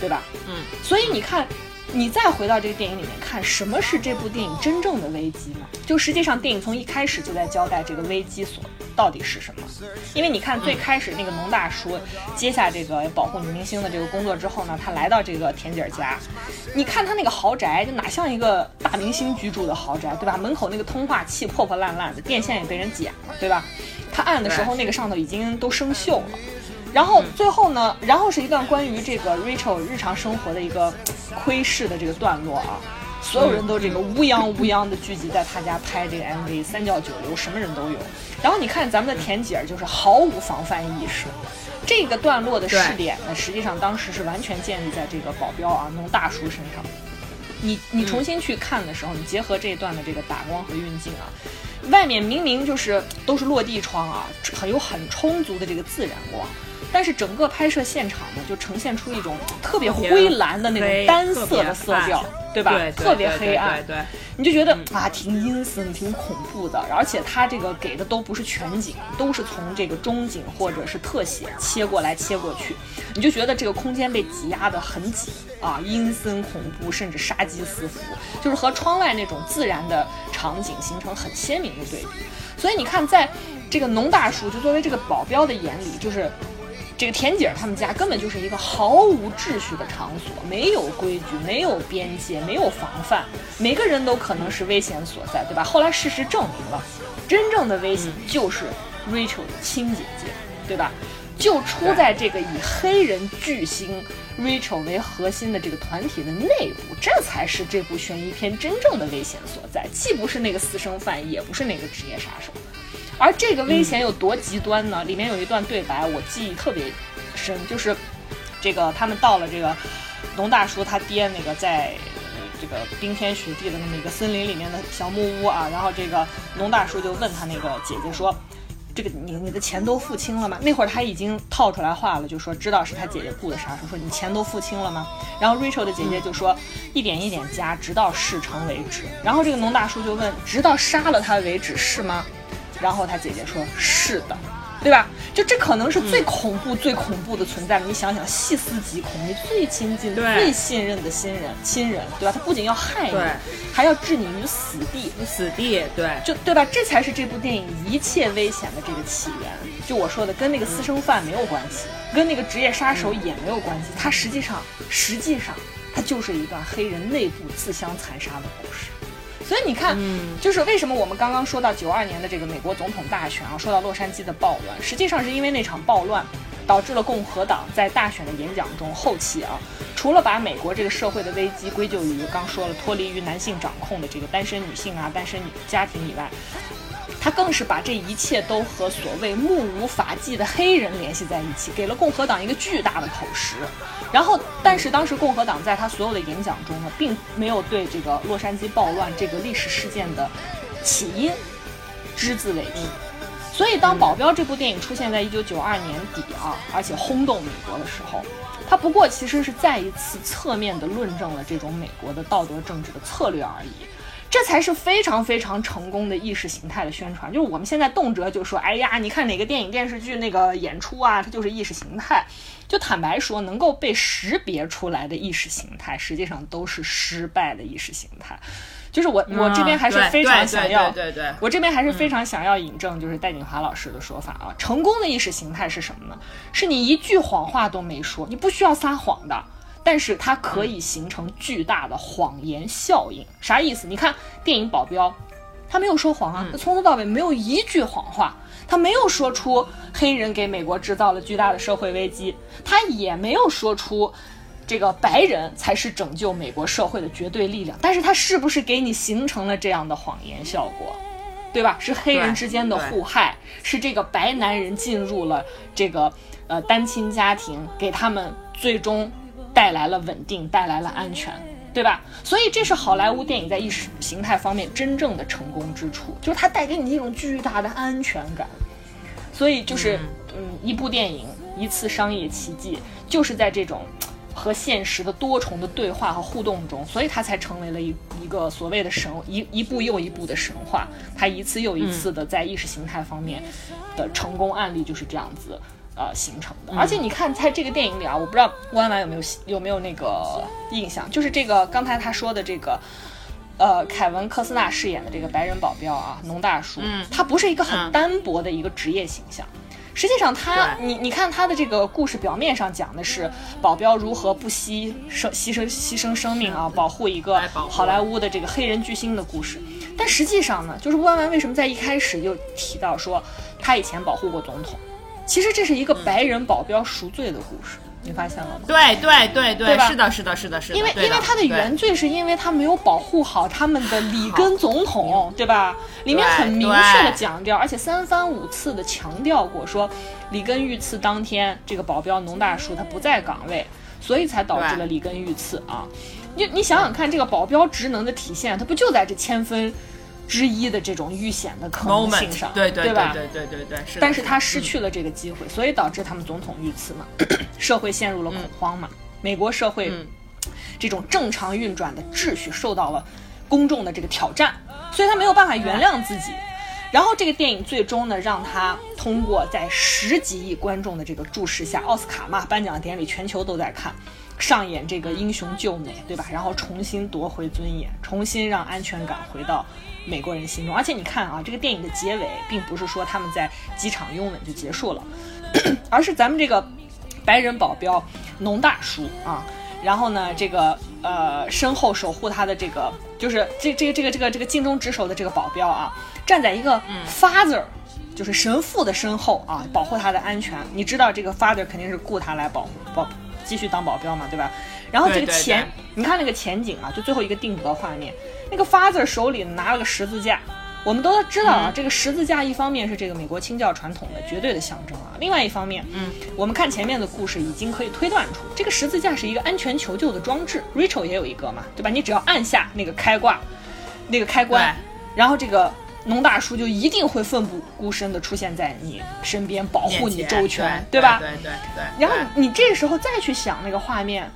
B: 对吧？
A: 嗯，
B: 所以你看，你再回到这个电影里面看，什么是这部电影真正的危机呢？就实际上电影从一开始就在交代这个危机所到底是什么。因为你看最开始那个农大叔接下这个保护女明星的这个工作之后呢，他来到这个田姐儿家，你看他那个豪宅就哪像一个大明星居住的豪宅，对吧？门口那个通话器破破烂烂的，电线也被人剪了，对吧？他按的时候那个上头已经都生锈了。然后最后呢，然后是一段关于这个 Rachel 日常生活的一个 窥视的这个段落啊，所有人都这个乌泱乌泱的聚集在他家拍这个 MV，三教九流，什么人都有。然后你看咱们的田姐儿就是毫无防范意识，这个段落的试点呢，实际上当时是完全建立在这个保镖啊农大叔身上。你你重新去看的时候，你结合这一段的这个打光和运镜啊，外面明明就是都是落地窗啊，很有很充足的这个自然光，但是整个拍摄现场呢，就呈现出一种特别灰蓝的那种单色的色调，对吧？
A: 对，
B: 特别黑暗，
A: 对对
B: 你就觉得啊，挺阴森、挺恐怖的，而且它这个给的都不是全景，都是从这个中景或者是特写切过来、切过去，你就觉得这个空间被挤压的很紧啊，阴森恐怖，甚至杀机四伏，就是和窗外那种自然的场景形成很鲜明的对比。所以你看，在这个农大叔就作为这个保镖的眼里，就是。这个田姐儿他们家根本就是一个毫无秩序的场所，没有规矩，没有边界，没有防范，每个人都可能是危险所在，对吧？后来事实证明了，真正的危险就是 Rachel 的亲姐姐，对吧？就出在这个以黑人巨星 Rachel 为核心的这个团体的内部，这才是这部悬疑片真正的危险所在，既不是那个私生饭，也不是那个职业杀手。而这个危险有多极端呢？里面有一段对白我记忆特别深，就是这个他们到了这个农大叔他爹那个在这个冰天雪地的那么一个森林里面的小木屋啊，然后这个农大叔就问他那个姐姐说。这个你你的钱都付清了吗？那会儿他已经套出来话了，就说知道是他姐姐雇的杀手，说你钱都付清了吗？然后 Rachel 的姐姐就说一点一点加，直到事成为止。然后这个农大叔就问，直到杀了他为止是吗？然后他姐姐说是的。对吧？就这可能是最恐怖、最恐怖的存在了。你想想，细思极恐，你最亲近、最信任的亲人、亲人，对吧？他不仅要害你，还要置你于死地。
A: 死地，对，
B: 就对吧？这才是这部电影一切危险的这个起源。就我说的，跟那个私生饭没有关系，跟那个职业杀手也没有关系。它实际上，实际上，它就是一段黑人内部自相残杀的故事。所以你看，就是为什么我们刚刚说到九二年的这个美国总统大选啊，说到洛杉矶的暴乱，实际上是因为那场暴乱，导致了共和党在大选的演讲中后期啊，除了把美国这个社会的危机归咎于刚说了脱离于男性掌控的这个单身女性啊、单身家庭以外。他更是把这一切都和所谓目无法纪的黑人联系在一起，给了共和党一个巨大的口实。然后，但是当时共和党在他所有的演讲中呢，并没有对这个洛杉矶暴乱这个历史事件的起因只字未提。所以，当《保镖》这部电影出现在一九九二年底啊，而且轰动美国的时候，它不过其实是再一次侧面的论证了这种美国的道德政治的策略而已。这才是非常非常成功的意识形态的宣传。就是我们现在动辄就说，哎呀，你看哪个电影电视剧那个演出啊，它就是意识形态。就坦白说，能够被识别出来的意识形态，实际上都是失败的意识形态。就是我我这边还是非常想要，
A: 对对，
B: 我这边还是非常想要引证，就是戴锦华老师的说法啊。成功的意识形态是什么呢？是你一句谎话都没说，你不需要撒谎的。但是它可以形成巨大的谎言效应，啥意思？你看电影《保镖》，他没有说谎啊，他从头到尾没有一句谎话，他没有说出黑人给美国制造了巨大的社会危机，他也没有说出这个白人才是拯救美国社会的绝对力量。但是他是不是给你形成了这样的谎言效果？对吧？是黑人之间的互害，是这个白男人进入了这个呃单亲家庭，给他们最终。带来了稳定，带来了安全，对吧？所以这是好莱坞电影在意识形态方面真正的成功之处，就是它带给你一种巨大的安全感。所以就是，嗯，一部电影，一次商业奇迹，就是在这种和现实的多重的对话和互动中，所以它才成为了一一个所谓的神一一部又一部的神话。它一次又一次的在意识形态方面的成功案例就是这样子。呃，形成的。而且你看，在这个电影里啊，我不知道弯弯有没有有没有那个印象，就是这个刚才他说的这个，呃，凯文科斯纳饰演的这个白人保镖啊，农大叔，嗯他不是一个很单薄的一个职业形象。实际上，他你你看他的这个故事表面上讲的是保镖如何不惜生牺牲牺牲生命啊，保护一个好莱坞的这个黑人巨星的故事。但实际上呢，就是弯弯为什么在一开始就提到说他以前保护过总统？其实这是一个白人保镖赎罪的故事，你发现了吗？
A: 对对对
B: 对，
A: 是的，是的，是的，是的。
B: 因为因为他的原罪是因为他没有保护好他们的里根总统，对吧？里面很明确的讲掉，而且三番五次的强调过，说里根遇刺当天，这个保镖农大叔他不在岗位，所以才导致了里根遇刺啊！你你想想看，这个保镖职能的体现，他不就在这千分？之一的这种遇险的可能性上，
A: 对对
B: 吧？
A: 对对对对，是。
B: 但是他失去了这个机会，所以导致他们总统遇刺嘛，社会陷入了恐慌嘛，美国社会这种正常运转的秩序受到了公众的这个挑战，所以他没有办法原谅自己。然后这个电影最终呢，让他通过在十几亿观众的这个注视下，奥斯卡嘛颁奖典礼全球都在看。上演这个英雄救美，对吧？然后重新夺回尊严，重新让安全感回到美国人心中。而且你看啊，这个电影的结尾并不是说他们在机场拥吻就结束了，而是咱们这个白人保镖农大叔啊，然后呢，这个呃身后守护他的这个就是这这个这个这个这个尽忠职守的这个保镖啊，站在一个 father 就是神父的身后啊，保护他的安全。你知道这个 father 肯定是雇他来保护保。继续当保镖嘛，对吧？然后这个前，你看那个前景啊，就最后一个定格画面，那个 father 手里拿了个十字架，我们都知道啊，这个十字架一方面是这个美国清教传统的绝对的象征啊，另外一方面，嗯，我们看前面的故事已经可以推断出，这个十字架是一个安全求救的装置。Rachel 也有一个嘛，对吧？你只要按下那个开挂，那个开关，然后这个农大叔就一定会奋不顾身的出现在你身边，保护你周全，
A: 对
B: 吧？
A: 对对对。
B: 然后你这时候再去想那个画面。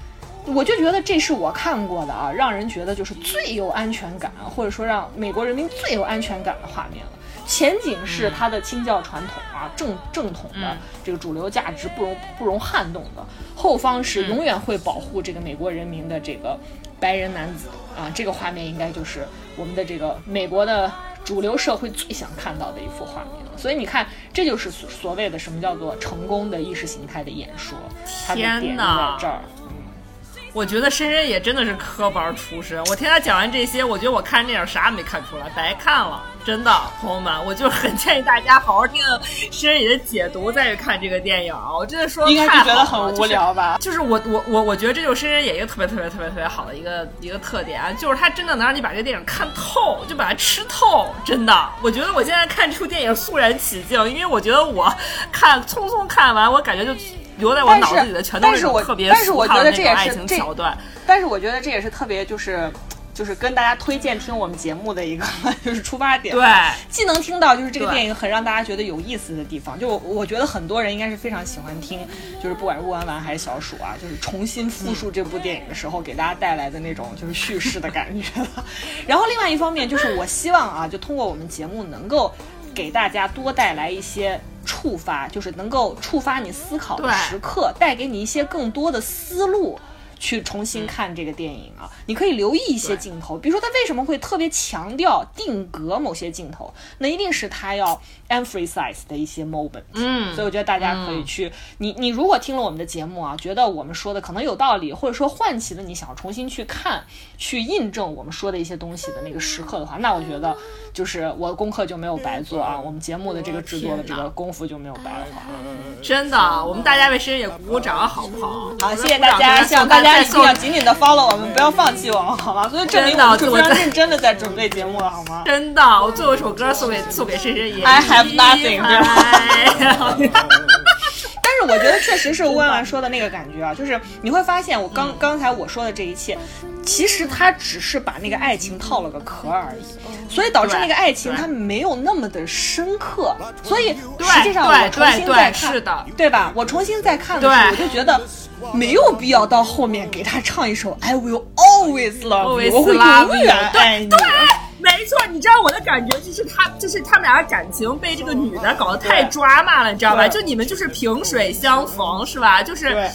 B: 我就觉得这是我看过的啊，让人觉得就是最有安全感，或者说让美国人民最有安全感的画面了。前景是他的清教传统啊，正正统的这个主流价值不容不容撼动的；后方是永远会保护这个美国人民的这个白人男子啊，这个画面应该就是我们的这个美国的主流社会最想看到的一幅画面了。所以你看，这就是所所谓的什么叫做成功的意识形态的演说，它的点就在这儿。
A: 我觉得深深也真的是科班出身。我听他讲完这些，我觉得我看电影啥也没看出来，白看了。真的，朋友们，我就很建议大家好好听申野的解读，再去看这个电影。我真的说，
B: 应该是觉得很无聊吧？
A: 就是我我我我觉得这就是深深演一个特别特别特别特别好的一个一个特点，就是他真的能让你把这个电影看透，就把它吃透。真的，我觉得我现在看这部电影肃然起敬，因为我觉得我看匆匆看完，我感觉就。留在我脑子里的全都是特别俗套的那种爱情桥段。
B: 但是我觉得这也是特别就是就是跟大家推荐听我们节目的一个 就是出发点。
A: 对，
B: 既能听到就是这个电影很让大家觉得有意思的地方，就我觉得很多人应该是非常喜欢听，就是不管是乌丸丸还是小鼠啊，就是重新复述这部电影的时候给大家带来的那种就是叙事的感觉。然后另外一方面就是我希望啊，就通过我们节目能够给大家多带来一些。触发就是能够触发你思考的时刻，带给你一些更多的思路。去重新看这个电影啊，你可以留意一些镜头，比如说他为什么会特别强调定格某些镜头，那一定是他要 emphasize 的一些 moment。
A: 嗯，
B: 所以我觉得大家可以去，你你如果听了我们的节目啊，觉得我们说的可能有道理，或者说唤起了你想要重新去看、去印证我们说的一些东西的那个时刻的话，那我觉得就是我的功课就没有白做啊，我们节目的这个制作的这个功夫就没有白花。
A: 真的，我们大家为深深也鼓鼓掌，好不好？
B: 好，谢谢大家，希望大家。一定要紧紧的 follow 我们，不要放弃我们，好吗？所以证明我非常认真的在准备节目了，好吗？
A: 真的，我最后一首歌送给送给深深爷
B: ，I have nothing，对吧？但是我觉得确实是弯弯说的那个感觉啊，就是你会发现，我刚刚才我说的这一切，其实他只是把那个爱情套了个壳而已，所以导致那个爱情它没有那么的深刻。所以实际上我重新再看，对吧？我重新再看的时候，我就觉得。没有必要到后面给他唱一首 I will always love you，我会永远爱你。
A: 对，没错，你知道我的感觉就是他，就是他们俩的感情被这个女的搞得太抓马了，你知道吧？就你们就是萍水相逢，是吧？就是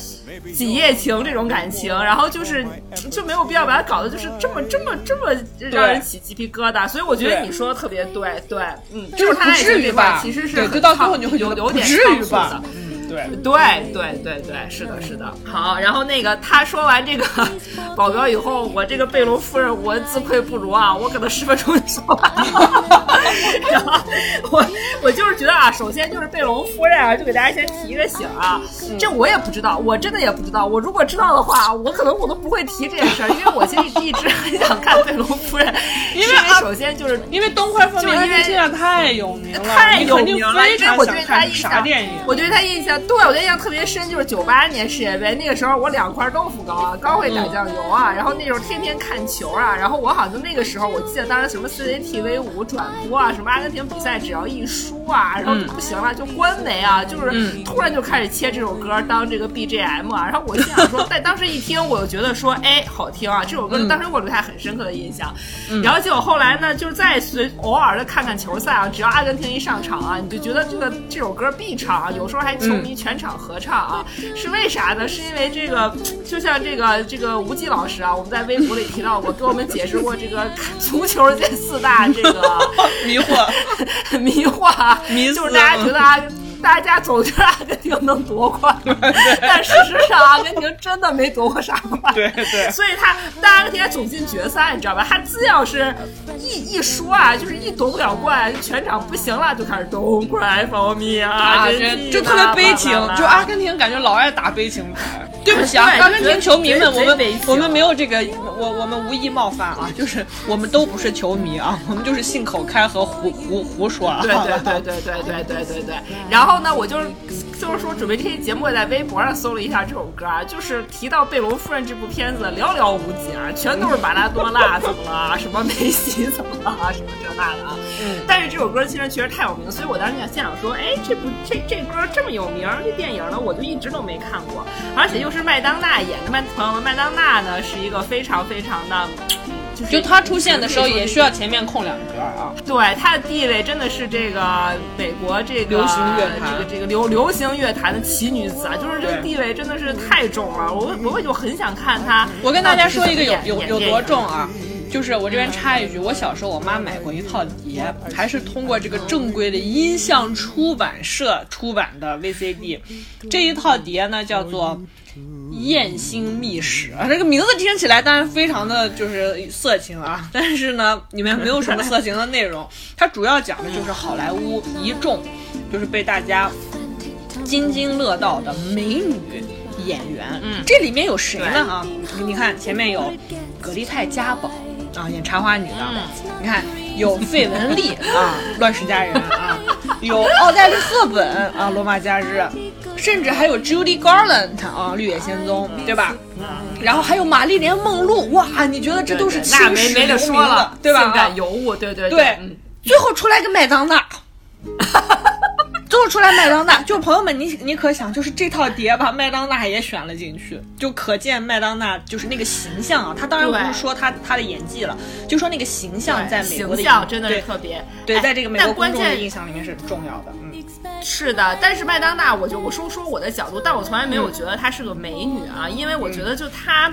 A: 几夜情这种感情，然后就是就没有必要把它搞得就是这么这么这么让人起鸡皮疙瘩。所以我觉得你说的特别对，对，嗯，
B: 就是
A: 不
B: 至于吧？
A: 其实是
B: 就到最后你会
A: 有有点
B: 至于吧？
A: 对对对对对，是的，是的。好，然后那个他说完这个 保镖以后，我这个贝隆夫人，我自愧不如啊，我可能十分钟就说完了。然后我我就是觉得啊，首先就是贝隆夫人啊，就给大家先提一个醒啊，这我也不知道，我真的也不知道。我如果知道的话，我可能我都不会提这件事儿，因为我其实一直很想看贝隆夫人，因为首先就是
B: 因为东快风，因为现在太有名了，
A: 太有名了，
B: 因
A: 为我对他印
B: 象，
A: 我对他印象。对，我印象特别深，就是九八年世界杯那个时候，我两块豆腐糕，刚会打酱油啊，然后那时候天天看球啊，然后我好像就那个时候，我记得当时什么 CCTV 五转播啊，什么阿根廷比赛只要一输啊，然后就不行了，就关媒啊，就是突然就开始切这首歌当这个 BGM 啊，然后我心想说，在当时一听，我就觉得说，哎，好听啊，这首歌当时我留下很深刻的印象。然后结果后来呢，就是再随偶尔的看看球赛啊，只要阿根廷一上场啊，你就觉得这个这首歌必唱啊，有时候还球迷。全场合唱啊，是为啥呢？是因为这个，就像这个这个吴季老师啊，我们在微博里提到过，给我们解释过这个 足球这四大这个
B: 迷惑
A: 迷惑啊，就是大家觉得啊。大家总觉得阿根廷能夺冠，但事实上阿根廷真的没夺过啥冠。
B: 对对
A: 所以他但阿根廷还总进决赛，你知道吧？他只要是一一说啊，就是一夺不了冠，全场不行了，就开始 Don't cry for me 啊，
B: 就就特别悲情就阿根廷感觉老爱打悲情牌。对不起啊，阿根廷球迷们，我们我们没有这个，我我们无意冒犯啊，就是我们都不是球迷啊，我们就是信口开河胡胡胡说啊。
A: 对对对对对对对对对。然后呢，我就是就是说，准备这期节目，也在微博上搜了一下这首歌啊，就是提到贝隆夫人这部片子寥寥无几啊，全都是马拉多纳怎么了，什么梅西怎么了，什么这那的啊。
B: 嗯
A: 但是这首歌其实确实太有名，所以我当时想现场说，哎，这部这这歌这么有名，这电影呢我就一直都没看过，而且又是麦当娜演的。麦朋友们，麦当娜呢是一个非常非常的。就是
B: 就他出现的时候也需要前面空两格啊。
A: 对他的地位真的是这个美国这个
B: 流行乐坛
A: 这个这个流流行乐坛的奇女子啊，就是这个地位真的是太重了。我我就很想看她。
B: 我跟大家说一个有有有多重啊，就是我这边插一句，我小时候我妈买过一套碟，还是通过这个正规的音像出版社出版的 VCD，这一套碟呢叫做。艳星秘史啊，这个名字听起来当然非常的就是色情啊，但是呢，里面没有什么色情的内容，它主要讲的就是好莱坞一众就是被大家津津乐道的美女演员。
A: 嗯
B: 这里面有谁呢？啊，你你看前面有葛丽泰·嘉宝啊，演茶花女的。
A: 嗯
B: 你看有费雯丽啊，乱世佳人啊，有奥黛丽·赫本啊，罗马假日，甚至还有 Judy Garland 啊，绿野仙踪，对吧？然后还有玛丽莲·梦露，哇，你觉得这都是
A: 对那没没得说了，，
B: 对吧？
A: 性
B: 啊
A: 感尤物，对对
B: 对
A: 嗯
B: 最后出来个麦当娜。最后出来麦当娜，就朋友们，你你可想，就是这套碟把麦当娜也选了进去，就可见麦当娜就是那个形象啊。她当然不是说她她的演技了，就说那个形象在美国的
A: 形象真的是特别
B: 对，
A: 哎
B: 在这个美
A: 但
B: 国公众的印象里面是重要的。嗯，
A: 是的，但是麦当娜，我就我说说我的角度，但我从来没有觉得她是个美女啊，因为我觉得就她，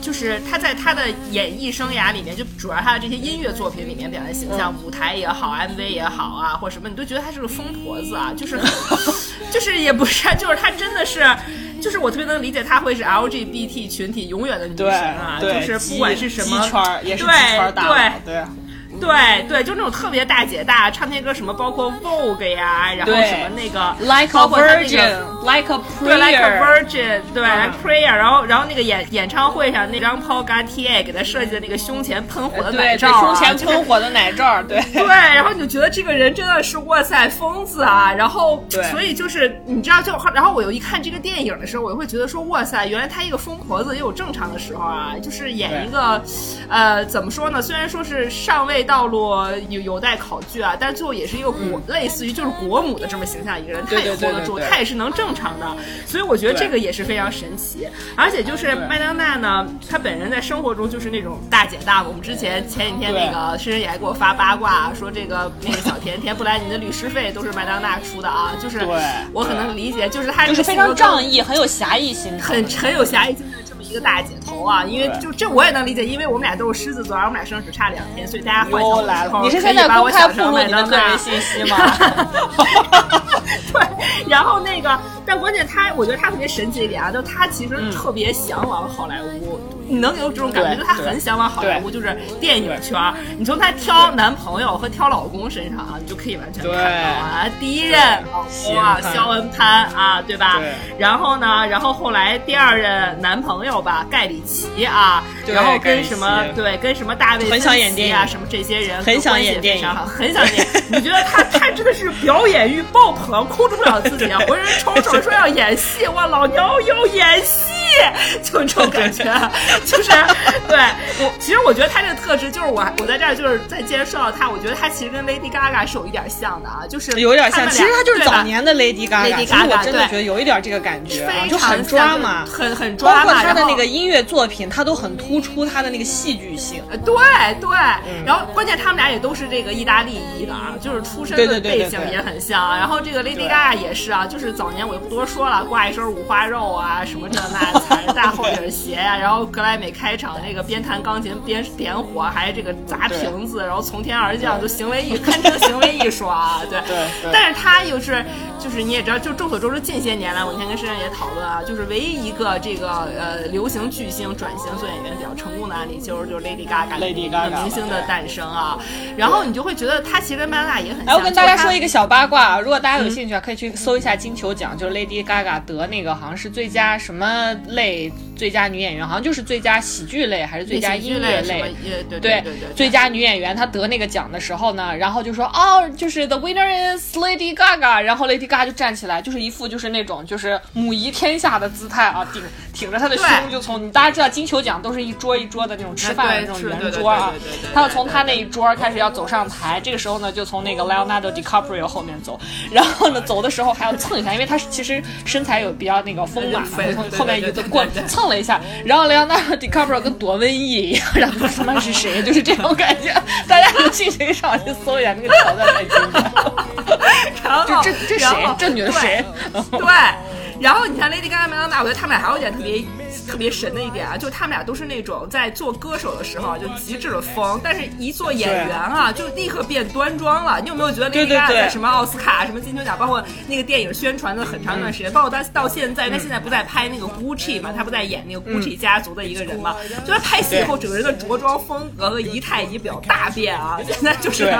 A: 就是她在她的演艺生涯里面，就主要她的这些音乐作品里面表现形象，舞台也好，MV 也好啊，或者什么，你都觉得她是个疯婆子啊，就是 就是也不是，就是她真的是。就是我特别能理解她会是 LGBT 群体永远的女神啊，就是不管是什么
B: 圈儿也是圈儿大佬，对
A: 对对，就那种特别大姐大，唱那歌什么，包括 Vogue 呀，然后什么那个
B: ，like a
A: 包括那个
B: virgin，like a
A: 对，like a virgin，对、
B: 嗯。
A: prayer，然后然后那个演演唱会上那张 Paul Gaultier 给他设计的那个胸前喷火的奶罩、啊，
B: 胸前喷火的奶罩，对。
A: 对，然后你就觉得这个人真的是哇塞疯子啊，然后所以就是你知道就然后我又一看这个电影的时候，我就会觉得说哇塞，原来他一个疯婆子也有正常的时候啊，就是演一个呃怎么说呢？虽然说是上位道路有有待考据啊，但最后也是一个国、类似于就是国母的这么形象一个人，他也 hold 得住，他也是能正常的，所以我觉得这个也是非常神奇。而且就是麦当娜呢，她本人在生活中就是那种大姐大。我们之前前几天那个深深也还给我发八卦，说这个那个小甜甜布兰妮的律师费都是麦当娜出的啊，就是我很能理解，就是她
B: 就是非常仗义，很有侠义心，
A: 很很有侠义精神的一个大姐头啊，因为就这我也能理解，因为我们俩都是狮子座，而我们俩生日只差两天，所以大家换
B: 又
A: 头的时候，
B: 来了你是
A: 可以
B: 现在公
A: 把我想
B: 开暴露你的个人信 息吗？
A: 对，然后那个，但关键他，我觉得他特别神奇一点啊，就他其实特别向往好莱坞，你能有这种感觉，就他很向往好莱坞，就是电影圈儿。你从他挑男朋友和挑老公身上啊，你就可以完全看到啊，第一任老公啊，肖恩潘啊，对吧？
B: 对。
A: 然后呢，然后后来第二任男朋友吧，盖里奇啊，然后跟什么对，跟什么大卫
B: 很想
A: 芬
B: 演电影。
A: 奇啊，什么这些人
B: 很想演电影。
A: 很想演。你觉得他他真的是表演欲爆棚，控制不了自己，啊，浑身抽搐说要演戏，哇，老娘要演戏，就这种感觉，就是对我。其实我觉得他这个特质，就是我我在这儿就是在既然说到他，我觉得他其实跟 Lady Gaga 是有一点像的啊，就是
B: 有点像，其实他就是早年的 Lady
A: Gaga，Lady
B: 其实我
A: Gaga，对
B: 真的觉得有一点这个感觉啊，
A: 非
B: 就很
A: 常
B: 抓嘛，
A: 很很抓嘛。包括
B: 他的那个音乐作品，他都很突出他的那个戏剧性。
A: 呃，对对，
B: 嗯
A: 然后关键他们俩也都是这个意大利裔的啊，就是出身的背景也很像啊。然后这个 Lady Gaga 也是啊，就是早年我就不多说了，挂一身五花肉啊，什么这那，惨踩着大厚底鞋呀，然后格莱美开场那个边弹钢琴边点火，还这个砸瓶子，然后从天而降，就行为艺堪称行为艺术啊，对。
B: 对对
A: 但是他又是，就是你也知道，就众所周知，近些年来，我那天跟珊珊也讨论啊，就是唯一一个这个呃流行巨星转型做演员比较成功的案例，就是就是 Lady Gaga
B: Lady Gaga
A: 明星的诞生啊。然后你就会觉得他其实跟麦当娜也很像。
B: 哎，我跟大家说一
A: 个。
B: 个小八卦啊，如果大家有兴趣啊，可以去搜一下金球奖，就是 Lady Gaga 得那个好像是最佳什么类最佳女演员，好像就是最佳喜剧类还是最佳音乐
A: 类对
B: 对
A: 对对，
B: 最佳女演员，她得那个奖的时候呢，然后就说哦，就是 the winner is Lady Gaga，然后 Lady Gaga 就站起来，就是一副就是那种就是母仪天下的姿态啊，顶挺着她的胸就从你大家知道金球奖都是一桌一桌的那种吃饭的那种圆桌啊她要从她那一桌开始要走上台，这个时候呢就从那个 Leonardo DiCaprio 后面走，然后呢走的时候还要蹭一下，因为她其实身材有比较那个丰满嘛，从后面过蹭了一下，然后 Leonardo DiCaprio 跟躲瘟疫一样，然后他妈是谁？就是这种感觉。大家有兴趣上去搜一下那个桥段。
A: 然后
B: 这这
A: 然后？
B: 谁这女的谁？
A: 对，然后你看 Lady Gaga、麦当娜，我觉得他们俩还有一点特别特别神的一点啊，就是他们俩都是那种在做歌手的时候啊就极致的疯，但是一做演员啊就立刻变端庄了。你有没有觉得
B: 对
A: Lady Gaga 在什么奥斯卡、什么金球奖，包括那个电影宣传的很长一段时间，包括他到现在，他现在不在拍那个 Gucci 嘛，他不在演那个 Gucci 家族的一个人嘛，就他拍戏以后，整个人的着装风格和仪态仪表大变啊，现在就是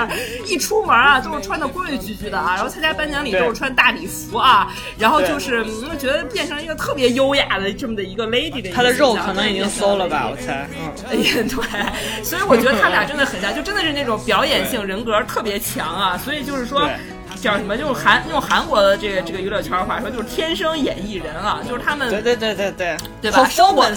A: 一出门啊都是穿的规规矩矩的啊，然后参加颁奖礼都是穿大礼服啊，然后就是我觉得变成一个特别优雅的这么的一个 lady 的一个
B: 她的肉
A: 形象
B: 可能已经馊了吧？我猜。嗯。
A: 哎呀，对，所以我觉得他们俩真的很像，就真的是那种表演性人格特别强啊，所以就是说
B: 对。
A: 叫什么？就是韩用韩国的这个这个娱乐圈话说，就是天生演艺人啊，就是他们
B: 对对对对对，
A: 对吧生活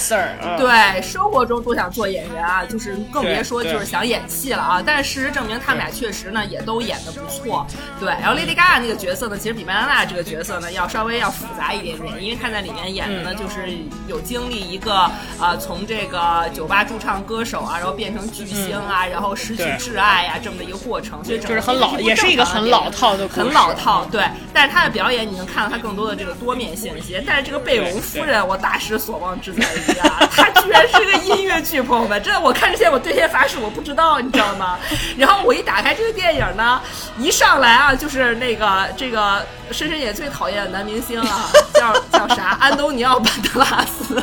A: 对，生活中都想做演员啊，就是更别说就是想演戏了啊。但是事实证明，他们俩确实呢也都演的不错。对，然后 Lady Gaga 那个角色呢，其实比麦当娜这个角色呢要稍微要复杂一点点，因为她在里面演的呢就是有经历一个啊、从这个酒吧驻唱歌手啊，然后变成巨星啊，然后失去挚爱呀、这么的一个过程，所以整个
B: 就是很老，也是一个很老套的的，
A: 很老套，对。但是他的表演，你能看到他更多的这个多面性一些。但是这个贝隆夫人，我大失所望之在于啊，她居然是个音乐剧，朋友们，真的我看之前我对天发誓我不知道，你知道吗？然后我一打开这个电影呢，一上来啊，就是那个这个深深也最讨厌的男明星啊，叫叫啥？安东尼奥·班德拉斯，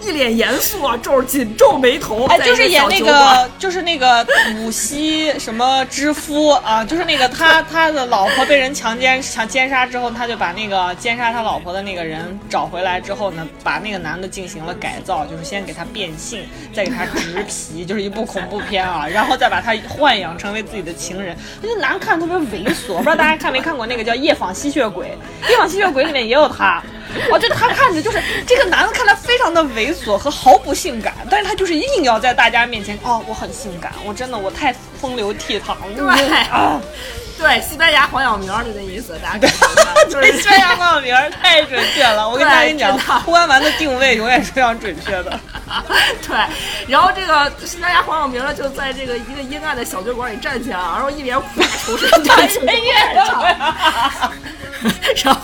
A: 一脸严肃啊，皱紧皱眉头，
B: 哎，就是演那个，就是那个古希什么之夫啊，就是那个他 他的老老婆被人强奸强奸杀之后，他就把那个奸杀他老婆的那个人找回来之后呢，把那个男的进行了改造，就是先给他变性，再给他植皮，就是一部恐怖片啊，然后再把他豢养成为自己的情人。那男看特别猥琐，不知道大家看没看过那个叫《夜访吸血鬼》，《夜访吸血鬼》里面也有他。哦，就他看着就是这个男的看他非常的猥琐和毫不性感，但是他就是硬要在大家面前哦，我很性感，我真的我太风流倜傥了，
A: 对
B: 啊，
A: 对西班牙黄晓明儿就那意思，大家可以看就是
B: 对，宣扬黄晓明太准确了，我跟大家讲
A: 对真的，
B: 呼完完的定位永远是非常准确的。
A: 对，然后这个西班牙黄晓明呢，就在这个一个阴暗的小酒馆里站起来，然后一脸苦大仇深，就开始唱，然后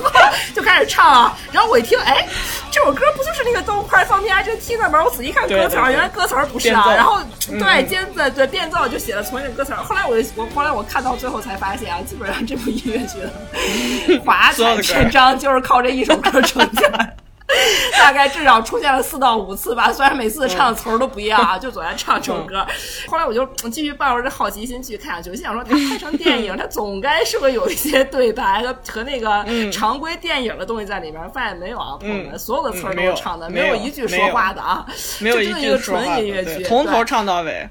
A: 就开始唱啊。然后我一听，哎，这首歌不就是那个 Don't Cry for Me I Just Tina 吗？我仔细看歌词原来歌词儿不是啊。然后
B: 嗯
A: 对尖子对变奏就写了重新的歌词儿。后来我我后来我看到最后才发现啊，基本上这部音乐剧的 华彩篇章就是靠这一首歌撑起来。大概至少出现了四到五次吧，虽然每次唱的词儿都不一样啊，就总在唱这首歌。后来我就继续抱着这好奇心去看下去，我心想说，他拍成电影，他总该是会有一些对白和和那个常规电影的东西在里面。发现没有啊，朋友们，
B: 嗯
A: 所有的词儿都是唱的，
B: 没有
A: 有一句说话的啊，
B: 没有一
A: 就真的一个
B: 句
A: 纯音乐剧，
B: 的从头唱到尾，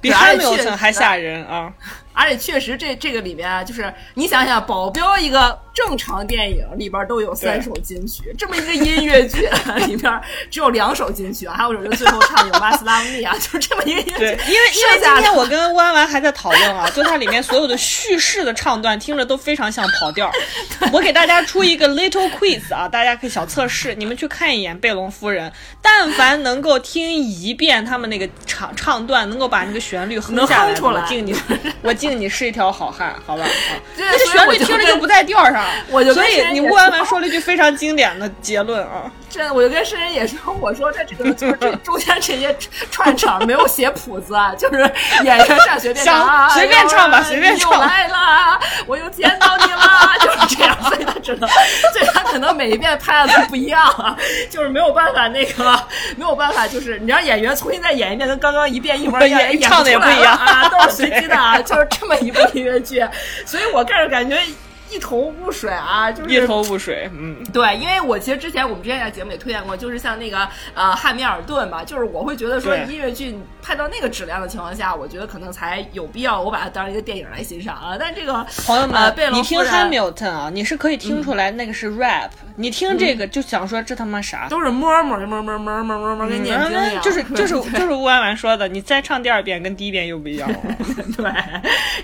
B: 比
A: 对
B: 汉密还吓人啊！
A: 而且确实这这个里面啊，就是你想想，保镖一个正常电影里边都有三首金曲，这么一个音乐剧 里边只有两首金曲啊，还有一首就最后唱有《马斯拉姆尼》啊，就这么一个音乐剧。
B: 因为因为今天我跟弯弯还在讨论啊，就它里面所有的叙事的唱段听着都非常像跑调。我给大家出一个 little quiz 啊，大家可以小测试，你们去看一眼贝隆夫人，但凡能够听一遍他们那个唱唱段，能够把那个旋律哼下来我敬你，我敬你是一条好汉，好吧？啊，这旋律听着就不在调上，
A: 我就
B: 所以你乌安完
A: 说
B: 说了一句非常经典的结论啊。
A: 真，我就跟申人也说，我说这这个就是这 中间这些串场没有写谱子啊，就是演员上随便唱，
B: 随便唱吧，随便唱。
A: 又来啦，我又见到你啦，就是这样，所以他只能，所以他可能每一遍拍的都不一样啊，就是没有办法那个，没有办法，就是你让演员重新再演一遍，跟刚刚一遍一模一样，
B: 唱的也不一样
A: 啊，都是随 机的啊，就是这么一部音乐剧，所以我个人感觉。一头雾水啊，就是
B: 一头雾水。嗯，
A: 对，因为我其实之前我们之前在节目里推荐过，就是像那个呃汉密尔顿吧，就是我会觉得说音乐剧拍到那个质量的情况下，我觉得可能才有必要我把它当成一个电影来欣赏啊。但这个
B: 朋友们，你听三 milton 啊，你是可以听出来那个是 rap，你听这个就想说这他妈啥？
A: 都是摸摸摸摸摸摸摸摸跟念经一样。
B: 就是就是就是吴婉婉说的，你再唱第二遍跟第一遍又不一样。
A: 对，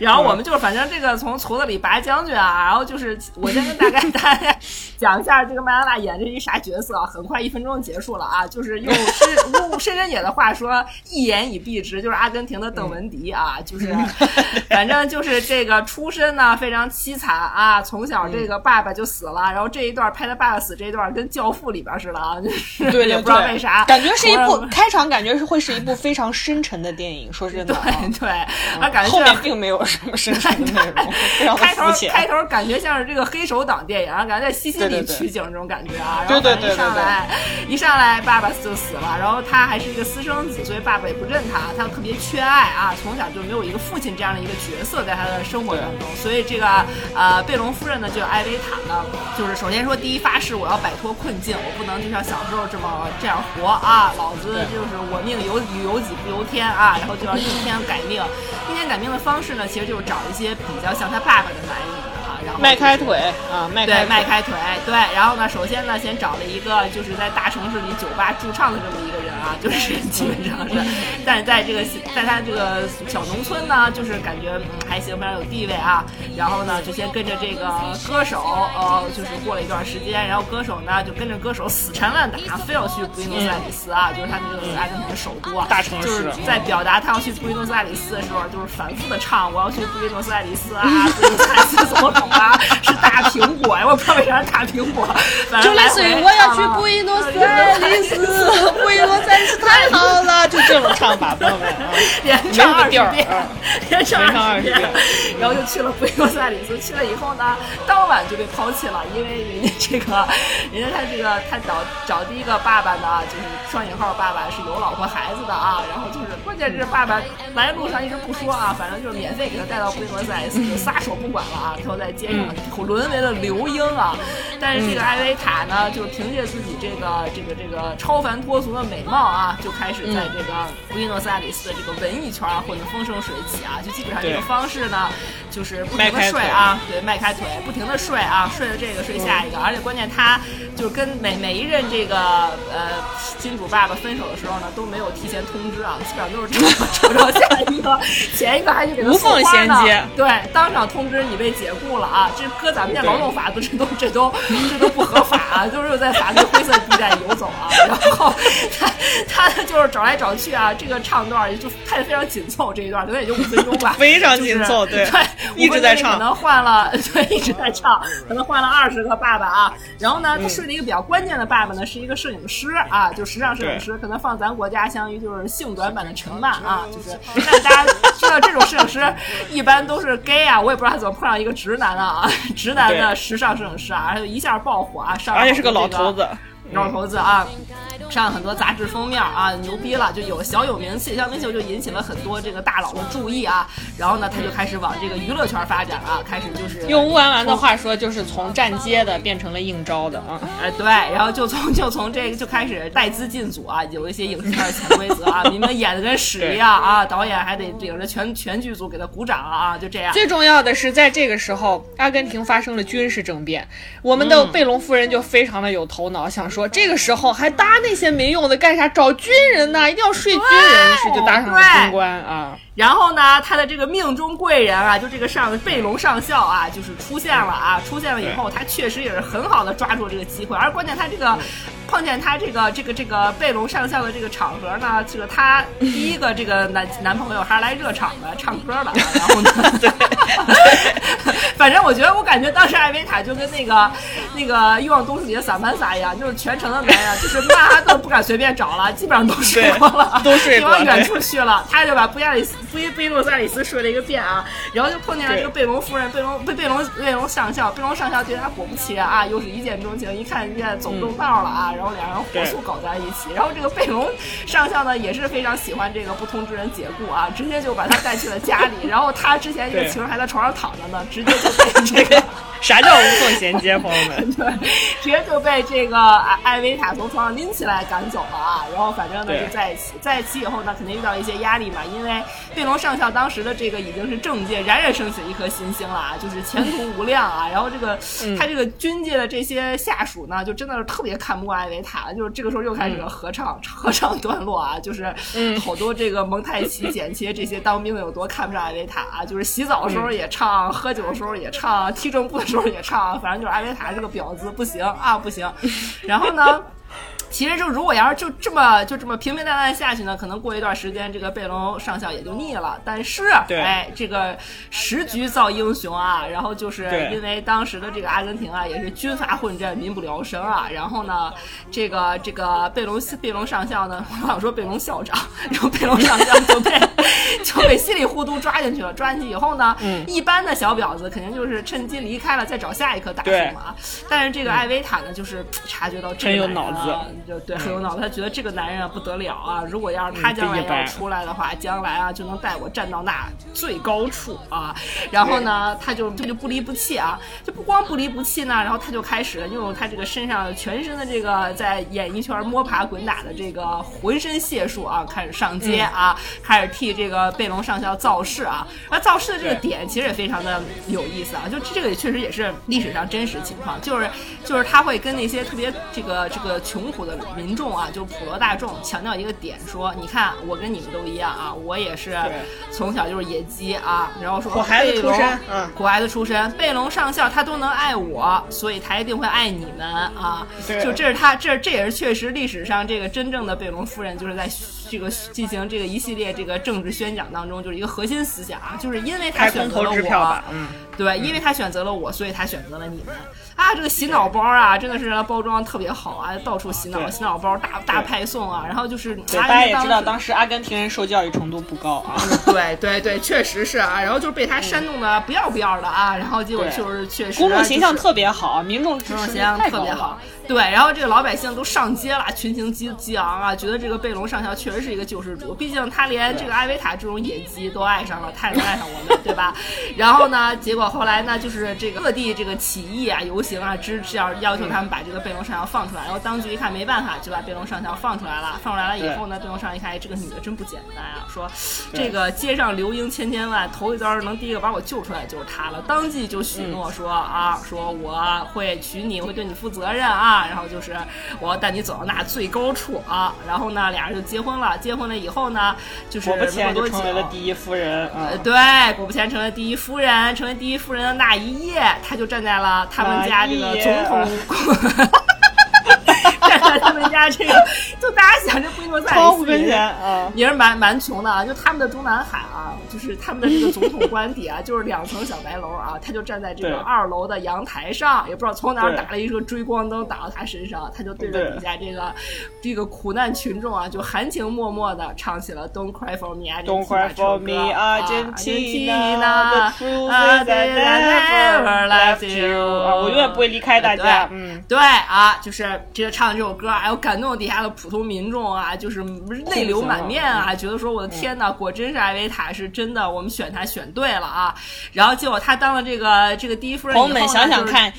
A: 然后我们就是反正这个从矬子里拔将军啊。然后就是我先跟大概 大家讲一下这个麦当娜演这一啥角色，很快一分钟结束了啊！就是用深用深深野的话说，一言以蔽之，就是阿根廷的邓文迪啊，就是反正就是这个出身呢非常凄惨啊，从小这个爸爸就死了，然后这一段拍他爸爸死这一段跟《教父》里边似的啊，
B: 对，
A: 也不知道为啥，
B: 感觉是一部开场，感觉是会是一部非常深沉的电影。说真的，
A: 对对，他感觉
B: 后面并没有什么深沉的内容，非常
A: 开头开头感。感觉像是这个黑手党电影啊，感觉在西西里取景这种感觉啊。然后一上来，一上来爸爸就死了，然后他还是一个私生子，所以爸爸也不认他，他特别缺爱啊，从小就没有一个父亲这样的一个角色在他的生活当中。所以这个呃贝隆夫人呢，就艾薇塔呢，就是首先说第一发誓我要摆脱困境，我不能就像小时候这么这样活啊，老子就是我命由由己不由天啊，然后就要逆天改命。逆天改命的方式呢，其实就是找一些比较像他爸爸的男人。
B: 迈开腿啊，迈
A: 对迈开腿，对。然后呢，首先呢，先找了一个就是在大城市里酒吧驻唱的这么一个人啊，就是基本上是，但是在这个在他这个小农村呢，就是感觉还行，非常有地位啊。然后呢，就先跟着这个歌手，呃，就是过了一段时间，然后歌手呢就跟着歌手死缠烂打，非要去布宜诺斯艾利斯啊，就是他们这个阿根廷的首都啊，
B: 大城市。
A: 就是在表达他要去布宜诺斯艾利斯的时候，就是反复的唱我要去布宜诺斯艾利斯啊，布宜诺斯艾利斯怎么怎么。啊，是大苹果呀！我不知道为啥是大苹果，
B: 就类似于我要去布宜诺斯艾利斯，布宜诺斯艾利斯太好了，就这种唱法，朋友们啊，
A: 连唱二十遍，连
B: 唱二十遍，
A: 然后就去了布宜诺斯艾利斯。去了以后呢，当晚就被抛弃了，因为人家这个，人家他这个他找找第一个爸爸呢，就是双引号爸爸是有老婆孩子的啊，然后就是关键是爸爸来路上一直不说啊，反正就是免费给他带到布宜诺斯艾利斯，就撒手不管了啊，他在。街上沦为了流英啊！但是这个艾薇塔呢，就凭借自己这个这个这个超凡脱俗的美貌啊，就开始在这个布宜诺斯艾利斯的这个文艺圈混得风生水起啊！就基本上这个方式呢，就是不停的睡啊，对，迈开腿，不停的睡啊，睡了这个睡下一个，而且关键他就是跟每每一任这个呃金主爸爸分手的时候呢，都没有提前通知啊，基本上都是找找 下一个，前一个还是给他
B: 无缝衔接，
A: 对，当场通知你被解雇了。啊，这搁咱们家劳动法都这都这都这都不合法啊，都是在法律灰色地带游走啊。然后他他就是找来找去啊，这个唱段就拍的非常紧凑，这一段可能也就五分钟吧，
B: 非常紧凑，
A: 对，
B: 一直在唱，
A: 可能换了，对，一直在唱，可能换了二十个爸爸啊。然后呢，他睡了一个比较关键的爸爸呢，是一个摄影师啊，就时尚摄影师，可能放咱国家相当于就是性短版的陈曼啊，就是。但大家知道这种摄影师一般都是 gay 啊，我也不知道他怎么碰上一个直男。啊，直男的时尚摄影师啊，一下爆火啊，上
B: 而且是个老头子。
A: 老头子啊，上很多杂志封面啊，牛逼了，就有小有名气，小名气就引起了很多这个大佬的注意啊。然后呢，他就开始往这个娱乐圈发展啊，开始就是
B: 用乌丸丸的话说，就是从站街的变成了应招的啊。
A: 哎，对，然后就从就从这个就开始带资进组啊，有一些影视圈的潜规则啊，你们演的跟屎一样啊，导演还得领着全全剧组给他鼓掌啊，就这样。
B: 最重要的是，在这个时候，阿根廷发生了军事政变，我们的贝隆夫人就非常的有头脑，想说。这个时候还搭那些没用的干啥？找军人呢，一定要睡军人，是就搭上了军官啊。
A: 然后呢，他的这个命中贵人啊，就这个上贝隆上校啊，就是出现了啊，出现了以后，他确实也是很好的抓住这个机会，而关键他这个碰见他这个这个这个贝隆上校的这个场合呢，这个他第一个这个男男朋友还是来热场的，唱歌的，然后呢 对，反正我觉得我感觉当时艾维塔就跟那个那个欲望都市里的萨曼萨一样，就是全程的男人就是曼哈顿不敢随便找了，基本上都睡过了，
B: 都睡过了
A: 往远处去了，他就把布亚里斯贝贝洛萨里斯睡了一个遍啊，然后就碰见了这个贝隆夫人，贝隆贝贝隆贝隆上校，贝隆上校对他果不其然啊，又是一见钟情，一看人家走不动道了啊，然后两人火速搞在一起，然后这个贝隆上校呢也是非常喜欢这个不通知人解雇啊，直接就把他带去了家里，然后他之前这个情人还在床上躺着呢，直接就被这个。
B: 啥叫无缝衔接，朋友们？
A: 对，直接就被这个艾艾维塔从床上拎起来赶走了啊！然后反正呢就在一起，在一起以后呢，肯定遇到一些压力嘛，因为贝隆上校当时的这个已经是政界冉冉升起的一颗新星了啊，就是前途无量啊。然后这个、
B: 嗯
A: 他这个军界的这些下属呢，就真的是特别看不惯艾维塔，就是这个时候又开始了合唱、合唱段落啊，就是
B: 嗯
A: 好多这个蒙太奇、剪切这些当兵的有多看不上艾维塔啊，就是洗澡的时候也唱，喝酒的时候也唱，踢正步的时候也唱，反正就是艾薇塔这个婊子不行啊，不行。然后呢？其实就如果要是就这么就这么平平淡淡下去呢，可能过一段时间这个贝隆上校也就腻了。但是，
B: 对
A: 哎，这个时局造英雄啊，然后就是因为当时的这个阿根廷啊也是军阀混战，民不聊生啊。然后呢，这个这个贝隆贝隆上校呢，我想说贝隆校长，然后贝隆上校就被 就被稀里糊涂抓进去了。抓进去以后呢，
B: 嗯
A: 一般的小婊子肯定就是趁机离开了，再找下一棵大树嘛。但是这个艾维塔呢，就是察觉到这
B: 很有脑子
A: 啊就对，很有脑子。他觉得这个男人啊不得了啊，如果要是他将来要出来的话，将来啊就能带我站到那最高处啊。然后呢，他就他就不离不弃啊，就不光不离不弃呢，然后他就开始用他这个身上全身的这个在演艺圈摸爬滚打的这个浑身解数啊，开始上街啊，开始替这个贝隆上校造势啊。而造势的这个点其实也非常的有意思啊，就这个也确实也是历史上真实情况，就是就是他会跟那些特别这个这个穷苦的民众啊，就是普罗大众强调一个点，说你看我跟你们都一样啊，我也是从小就是野鸡啊，然后说
B: 苦孩子出身嗯。
A: 苦孩子出身，贝隆上校他都能爱我，所以他一定会爱你们啊，
B: 对。
A: 就这是他这这也是确实历史上这个真正的贝隆夫人就是在这个进行这个一系列这个政治宣讲当中，就是一个核心思想啊，就是因为他选择了我
B: 嗯，
A: 对，因为他选择了我，所以他选择了你们啊！这个洗脑包啊，真的是包装特别好啊，到处洗脑，洗脑包大大派送啊，然后就是
B: 大家也知道，
A: 当
B: 当时阿根廷人受教育程度不高啊。
A: 对对对，确实是啊，然后就是被他煽动的不要不要的啊，然后结果就是确实
B: 公众形象特别好，民众
A: 形象特别好。。对，然后这个老百姓都上街了，群情激激昂啊，觉得这个贝隆上校确实是一个救世主，毕竟他连这个艾维塔这种野鸡都爱上了，他也能爱上我们，对吧？然后呢，结果后来呢，就是这个各地这个起义啊、游行啊，支持要要求他们把这个贝隆上校放出来，然后当局一看没办法，就把贝隆上校放出来了。放出来了以后呢，贝隆上校一看，哎，这个女的真不简单啊，说这个街上流莺千千万，头一遭能第一个把我救出来就是她了，当即就许诺说、啊，说我会娶你，我会对你负责任啊，然后就是我要带你走到那最高处啊，然后呢，俩人就结婚了。结婚了以后呢，就是
B: 果不其然就成为了第一夫人啊
A: 呃，。对，果不其然成为第一夫人。成为第一夫人的那一夜，她就站在了他们家这个
B: 那一夜
A: 总统。他们家这个，就大家想，这布宜诺斯艾利斯
B: 窗户跟
A: 也是
B: 前啊，
A: 也是蛮蛮穷的啊，就他们的中南海啊，就是他们的这个总统官邸啊，就是两层小白楼啊，他就站在这个二楼的阳台上，也不知道从哪儿打了一个追光灯打到他身上，他就对着
B: 对
A: 底下这个这个苦难群众啊，就含情脉脉的唱起了《Don't Cry for Me Argentina》
B: Don't cry for me,
A: 啊
B: Argentina. The truth
A: Ah,
B: is I never left you. 啊，我永远不会离开大家。嗯，
A: 对啊，就是这个唱的这首歌，还有感动底下的普通民众啊，就是泪流满面啊，觉得说我的天呐，果真是艾维塔是真的，我们选他选对了啊。然后结果他当了这个这个第一夫人以后呢，
B: 朋友们想想
A: 就是
B: 看。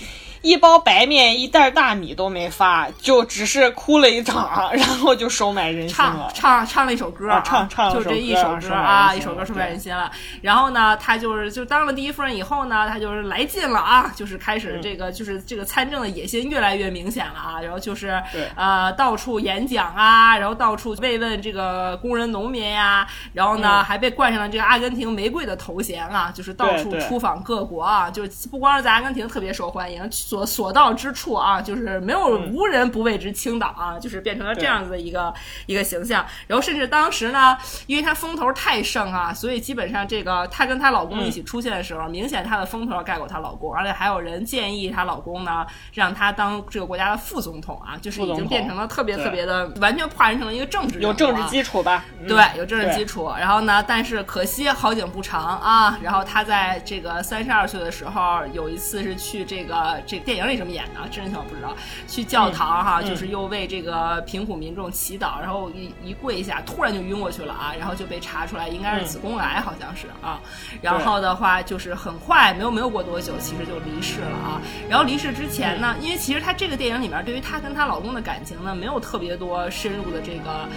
B: 一包白面一袋大米都没发，就只是哭了一场，然后就收买人心
A: 唱
B: 了。
A: 唱唱了一首歌
B: 啊唱唱
A: 就这一首歌啊，一首歌收买人心了。然后呢，他就是就当了第一夫人以后呢，他就是来劲了啊，就是开
B: 嗯
A: 始这个、就是这个参政的野心越来越明显了啊。然后就是
B: 对
A: 呃到处演讲啊，然后到处慰问这个工人农民呀、然后呢、
B: 嗯
A: 还被冠上了这个阿根廷玫瑰的头衔啊，就是到处出访各国啊，就是不光是在阿根廷特别受欢迎，所所到之处啊，就是没有
B: 嗯
A: 无人不为之倾倒啊，就是变成了这样子的一个一个形象。然后甚至当时呢，因为她风头太盛啊，所以基本上这个她跟她老公一起出现的时候，明显她的风头要盖过她老公，而且还有人建议她老公呢，让她当这个国家的副总统啊，就是已经变成了特别特别的，完全化身成了一个政治啊
B: 有政治基础吧？嗯
A: 对，有政治基础。然后呢，但是可惜好景不长啊。然后她在这个三十二岁的时候，有一次是去这个这个电影里这么演的，真实情况不知道。去教堂哈、
B: 嗯
A: 就是又为这个贫苦民众祈祷，然后一一跪下，突然就晕过去了啊，然后就被查出来应该是
B: 嗯
A: 子宫癌，好像是啊。然后的话就是很快，没有没有过多久，其实就离世了啊。然后离世之前呢，因为其实她这个电影里面对于她跟她老公的感情呢，没有特别多深入的这个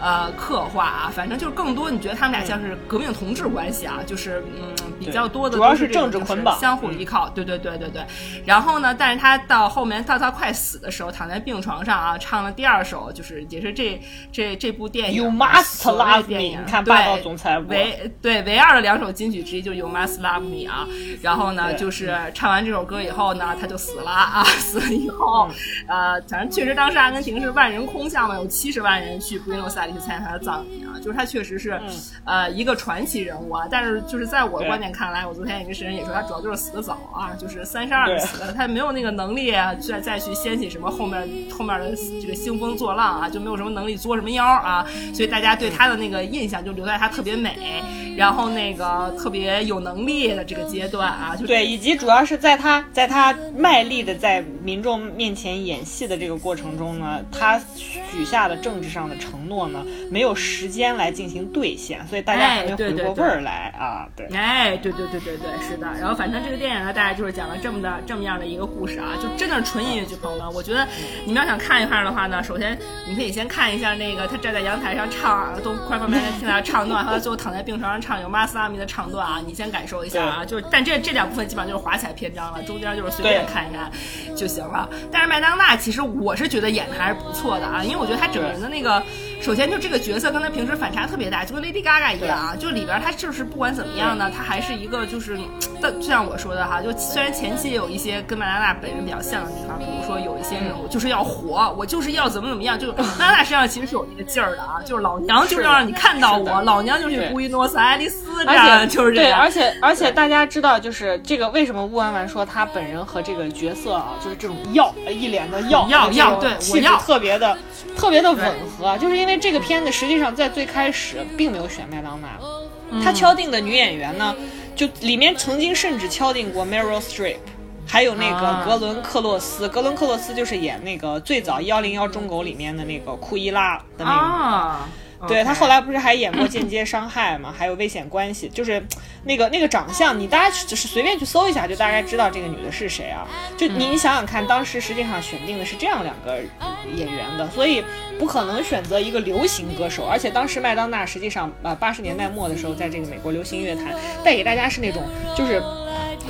A: 呃刻画啊，反正就是更多你觉得他们俩像是革命同志关系啊，就是嗯比较多的
B: 主要
A: 都是
B: 是政治
A: 这种相互依靠，对对对对对。然后呢，但是他到后面到他快死的时候，躺在病床上啊，唱了第二首，就是也是这这这部电影
B: You
A: 的
B: must love
A: 电
B: me，
A: 影
B: 你看
A: 对
B: 霸道总裁
A: 唯对唯二的两首金曲之一就是 You Must Love Me 啊。然后呢，就是唱完这首歌以后呢，他就死了啊。死了以后，呃，反正确实当时阿根廷是万人空巷嘛，有七十万人去布宜诺斯艾利斯参加他的葬礼啊。就是他确实是、呃一个传奇人物啊。但是就是在我的观点看来，我昨天也跟神人也说，他主要就是死的早啊，就是三十二
B: 对
A: 死的，他没有那个能力啊，再再去掀起什么后面后面的这个兴风作浪啊，就没有什么能力作什么妖啊。所以大家对他的那个印象就留在他特别美，然后那个特别有能力的这个阶段啊，就
B: 对，以及主要是在他在他卖力的在民众面前演戏的这个过程中呢，他许下的政治上的承诺呢，没有时间来进行兑现，所以大家还没
A: 哎对对对
B: 回过味儿来啊。对，
A: 哎，对对对对对，是的。然后反正这个电影呢，大概就是讲了这么的这么样的一个故事啊，就真的是纯音乐剧，朋友们。我觉得你们要想看一看的话呢，首先你可以先看一下那个他站在阳台上唱，都快放边听他唱段，和他最后躺在病床上唱有马斯阿米的唱段啊，你先感受一下啊。就是，但这这两部分基本上就是华彩篇章了，中间就是随便看一看就行了。但是麦当娜其实我是觉得演的还是不错的啊，因为我觉得她整个人的那个，首先就这个角色跟他平时反差特别大，就跟 Lady Gaga 一样啊，就里边他就是不管怎么样呢，他还是一个就是，但就像我说的哈，就虽然前期有一些跟麦当娜本人比较像的地方，比如说有一些那种就是要火，我就是要怎么怎么样，就是麦当娜身上其实是有那个劲儿的啊，就是老娘就是要让你看到我，老娘就是
B: 对
A: 布宜诺斯艾利斯这
B: 而
A: 样，就是这样。
B: 而。且而且大家知道，就是这个为什么乌丸丸说他本人和这个角色啊，就是这种要一脸的要
A: 要要对我要。
B: 特别的特别的吻合，就是因为这个片子实际上在最开始并没有选麦当娜，
A: 嗯
B: 他敲定的女演员呢，就里面曾经甚至敲定过 Meryl Streep。还有那
A: 啊
B: 个格伦克洛斯，格伦克洛斯就是演那个最早幺零幺中狗里面的那个库伊拉的那个
A: 啊，
B: 对他后来不是还演过《间接伤害》嘛，还有《危险关系》，就是那个那个长相，你大家只是随便去搜一下，就大概知道这个女的是谁啊。就你你想想看，当时实际上选定的是这样两个演员的，所以不可能选择一个流行歌手。而且当时麦当娜实际上呃八十年代末的时候，在这个美国流行乐坛带给大家是那种就是。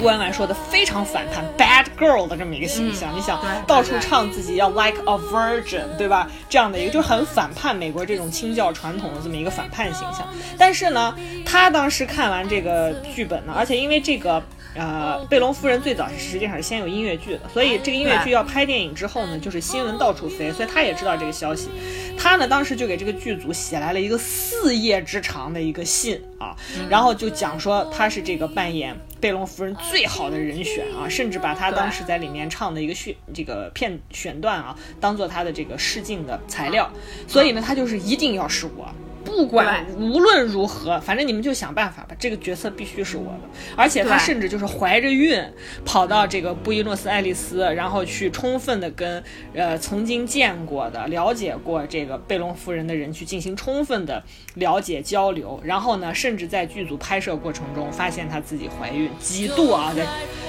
B: 乌婉婉说的非常反叛 bad girl 的这么一个形象，你想到处唱自己要 like a virgin，对吧？这样的一个就很反叛美国这种清教传统的这么一个反叛形象。但是呢，他当时看完这个剧本呢，而且因为这个。呃，贝隆夫人最早是实际上是先有音乐剧的，所以这个音乐剧要拍电影之后呢，就是新闻到处飞，所以他也知道这个消息。他呢，当时就给这个剧组写来了一个四页之长的一个信啊，然后就讲说他是这个扮演贝隆夫人最好的人选啊，甚至把她当时在里面唱的一个选这个片选段啊，当做她的这个试镜的材料。所以呢，她就是一定要是我。不管无论如何，反正你们就想办法吧，这个角色必须是我的。而且他甚至就是怀着孕跑到这个布宜诺斯艾利斯，然后去充分的跟呃曾经见过的、了解过这个贝隆夫人的人去进行充分的了解交流。然后呢，甚至在剧组拍摄过程中发现她自己怀孕，几度啊在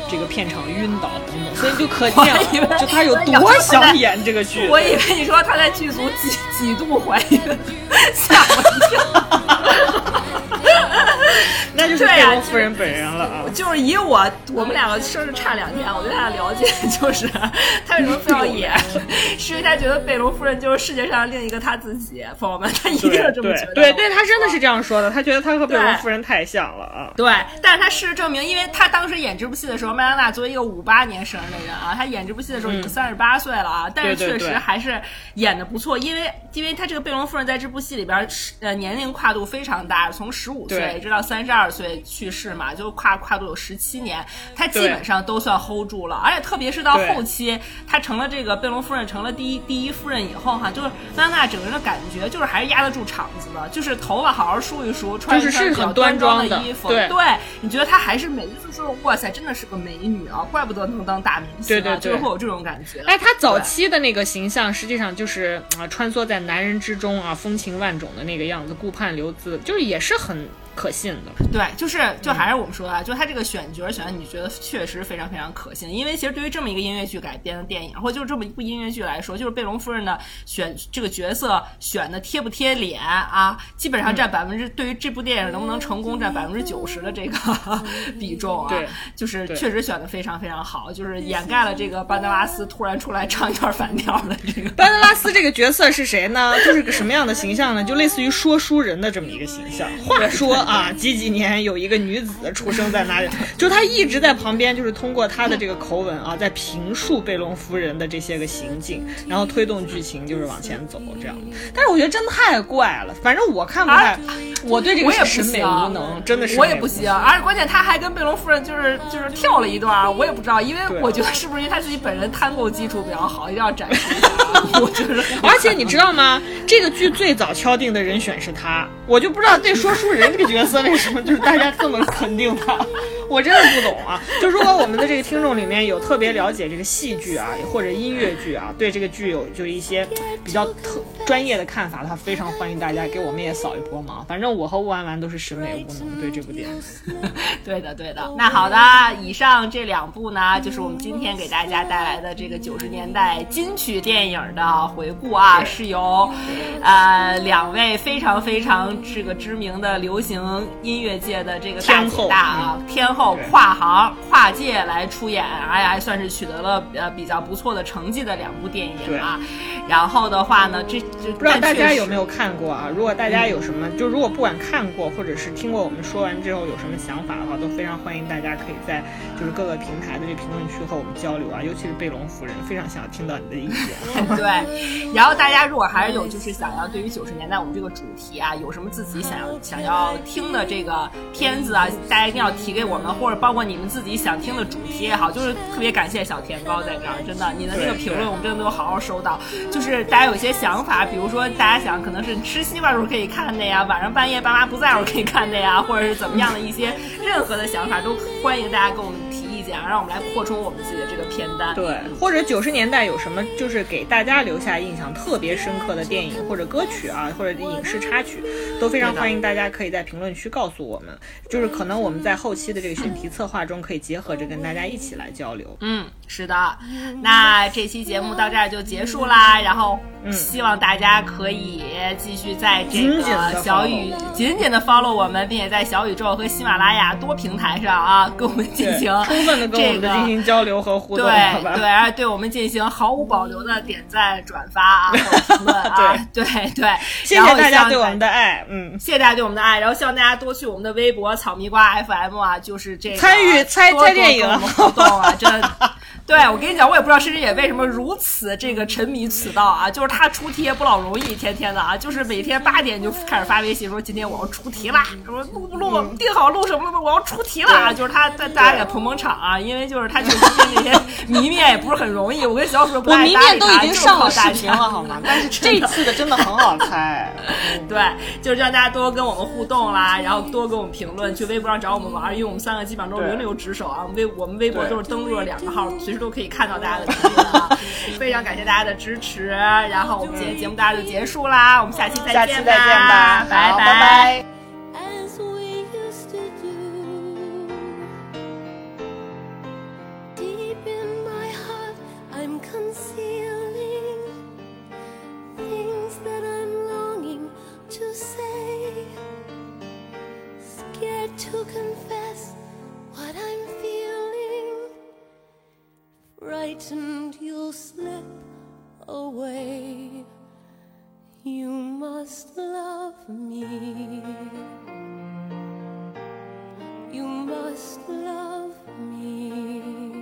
B: 这个片场晕倒等等，所以就可见了，就她有多想演这个剧。
A: 我以为你说她在剧组几几度怀孕，吓我一跳。
B: 那就是贝隆夫人本人了啊！
A: 就是以我我们两个生日差两天，我对他的了解 就是他为什么非要演，是因为他觉得贝隆夫人就是世界上另一个他自己。朋友们，他一定是这么觉得。
B: 对对，他真的是这样说的。他觉得他和贝隆夫人太像了啊。
A: 对，但是他事实证明，因为他当时演这部戏的时候，麦当娜作为一个五八年生日的人啊，他演这部戏的时候已经三十八岁了啊，但是确实还是演的不错。因为因为他这个贝隆夫人在这部戏里边呃年龄跨度非常大，从十五岁直到三十二岁去世嘛，就跨跨度有十七年，他基本上都算 hold 住了。而且特别是到后期，他成了这个贝隆夫人，成了第一第一夫人以后哈，就是麦当娜整个人的感觉就是还是压得住场子的，就是头发好好梳一梳，穿一穿比较端庄的衣服，
B: 对，
A: 你觉得她还是美，就是说哇塞，真的是个美女啊，怪不得能当大明星，
B: 对对，
A: 就是会有这种感觉。
B: 哎，她早期的那个形象，实际上就是啊，穿梭在男人之中啊，风情万种的那个样子，顾盼流姿，就是也是很。可信的，
A: 对，就是就还是我们说的，啊，就他这个选角选的，你觉得确实非常非常可信。因为其实对于这么一个音乐剧改编的电影，或者就是这么一部音乐剧来说，就是贝隆夫人的选这个角色选的贴不贴脸啊，基本上占百分之对于这部电影能不能成功占百分之九十的这个 比重啊。
B: 对，
A: 就是确实选的非常非常好，就是掩盖了这个班德拉斯突然出来唱一段反调的这个。
B: 班德拉斯这个角色是谁呢？就是个什么样的形象呢？就类似于说书人的这么一个形象。话说。啊，几几年有一个女子出生在哪里？就她一直在旁边，就是通过她的这个口吻啊，在评述贝隆夫人的这些个行径，然后推动剧情就是往前走这样。但是我觉得真的太怪了，反正我看不太，我对这个审美无能，真的是
A: 我也不行。而且关键他还跟贝隆夫人就是就是跳了一段，我也不知道，因为我觉得是不是因为他自己本人摊够基础比较好，一定要展示一下。我觉得，
B: 而且你知道吗？这个剧最早敲定的人选是他，我就不知道这说书人这个。角色为什么就是大家这么肯定他？我真的不懂啊！就如果我们的这个听众里面有特别了解这个戏剧啊或者音乐剧啊，对这个剧有就一些比较特专业的看法的话，非常欢迎大家给我们也扫一波盲。反正我和吴婉婉都是审美无能，对这部电影。
A: 对的，对的。那好的，以上这两部呢，就是我们今天给大家带来的这个九十年代金曲电影的回顾啊，是由呃两位非常非常这个知名的流行音乐界的这个大姐大啊天后。跨行跨界来出演，哎呀，还算是取得了呃比较不错的成绩的两部电影啊。然后的话呢，这这
B: 不知道大家有没有看过啊？如果大家有什么，就如果不管看过或者是听过我们说完之后有什么想法的话，都非常欢迎大家可以在就是各个平台的这评论区和我们交流啊。尤其是贝隆夫人，非常想要听到你的意见。
A: 对，然后大家如果还是有就是想要对于九十年代我们这个主题啊，有什么自己想要想要听的这个片子啊，大家一定要提给我们。或者包括你们自己想听的主题也好，就是特别感谢小甜包在这儿，真的，你的那个评论我们真的都好好收到。就是大家有些想法，比如说大家想可能是吃西瓜时候可以看的呀，晚上半夜爸妈不在时候可以看的呀，或者是怎么样的一些任何的想法，都欢迎大家跟我们提。让我们来扩充我们自己的这个片单，
B: 对，或者九十年代有什么就是给大家留下印象特别深刻的电影或者歌曲啊，或者影视插曲，都非常欢迎大家可以在评论区告诉我们，就是可能我们在后期的这个选题策划中可以结合着跟大家一起来交流。
A: 嗯，是的，那这期节目到这儿就结束啦，然后希望大家可以继续在这个小宇紧紧的 follow 我们，并且在小宇宙和喜马拉雅多平台上啊，跟我们进行。
B: 跟我们进行交流和互动，
A: 对对，而对我们进行毫无保留的点赞、转发啊，评论啊，对对，
B: 谢谢大家对我们的爱，嗯，
A: 谢谢大家对我们的爱，然后希望大家多去我们的微博“草蜜瓜 FM” 啊，就是这个
B: 参与猜猜电影
A: 互动啊，真。对，我跟你讲，我也不知道申申姐为什么如此这个沉迷此道啊，就是她出题也不老容易，天天的啊，就是每天八点就开始发微信说今天我要出题啦，说录不录，定好录什么了吗？我要出题啦，就是他大大家给捧捧场啊，因为就是他就是跟那些迷面也不是很容易，我跟小鼠不
B: 我
A: 太
B: 迷面都已
A: 搭理他
B: 经上了视频了，好吗？但是这次的真的很好猜。
A: 对，就是让大家多跟我们互动啦，然后多跟我们评论，去微博上找我们玩儿，因为我们三个基本上都是轮流值守啊。微我们微博都是登录了两个号，随时都可以看到大家的评论啊。非常感谢大家的支持，然后我们今天节目大家就结束啦，我们下期再见
B: 下期再见吧，
A: 拜
B: 拜拜拜
C: frightened,
D: you'll slip away. You must love me.
C: You must love
D: me.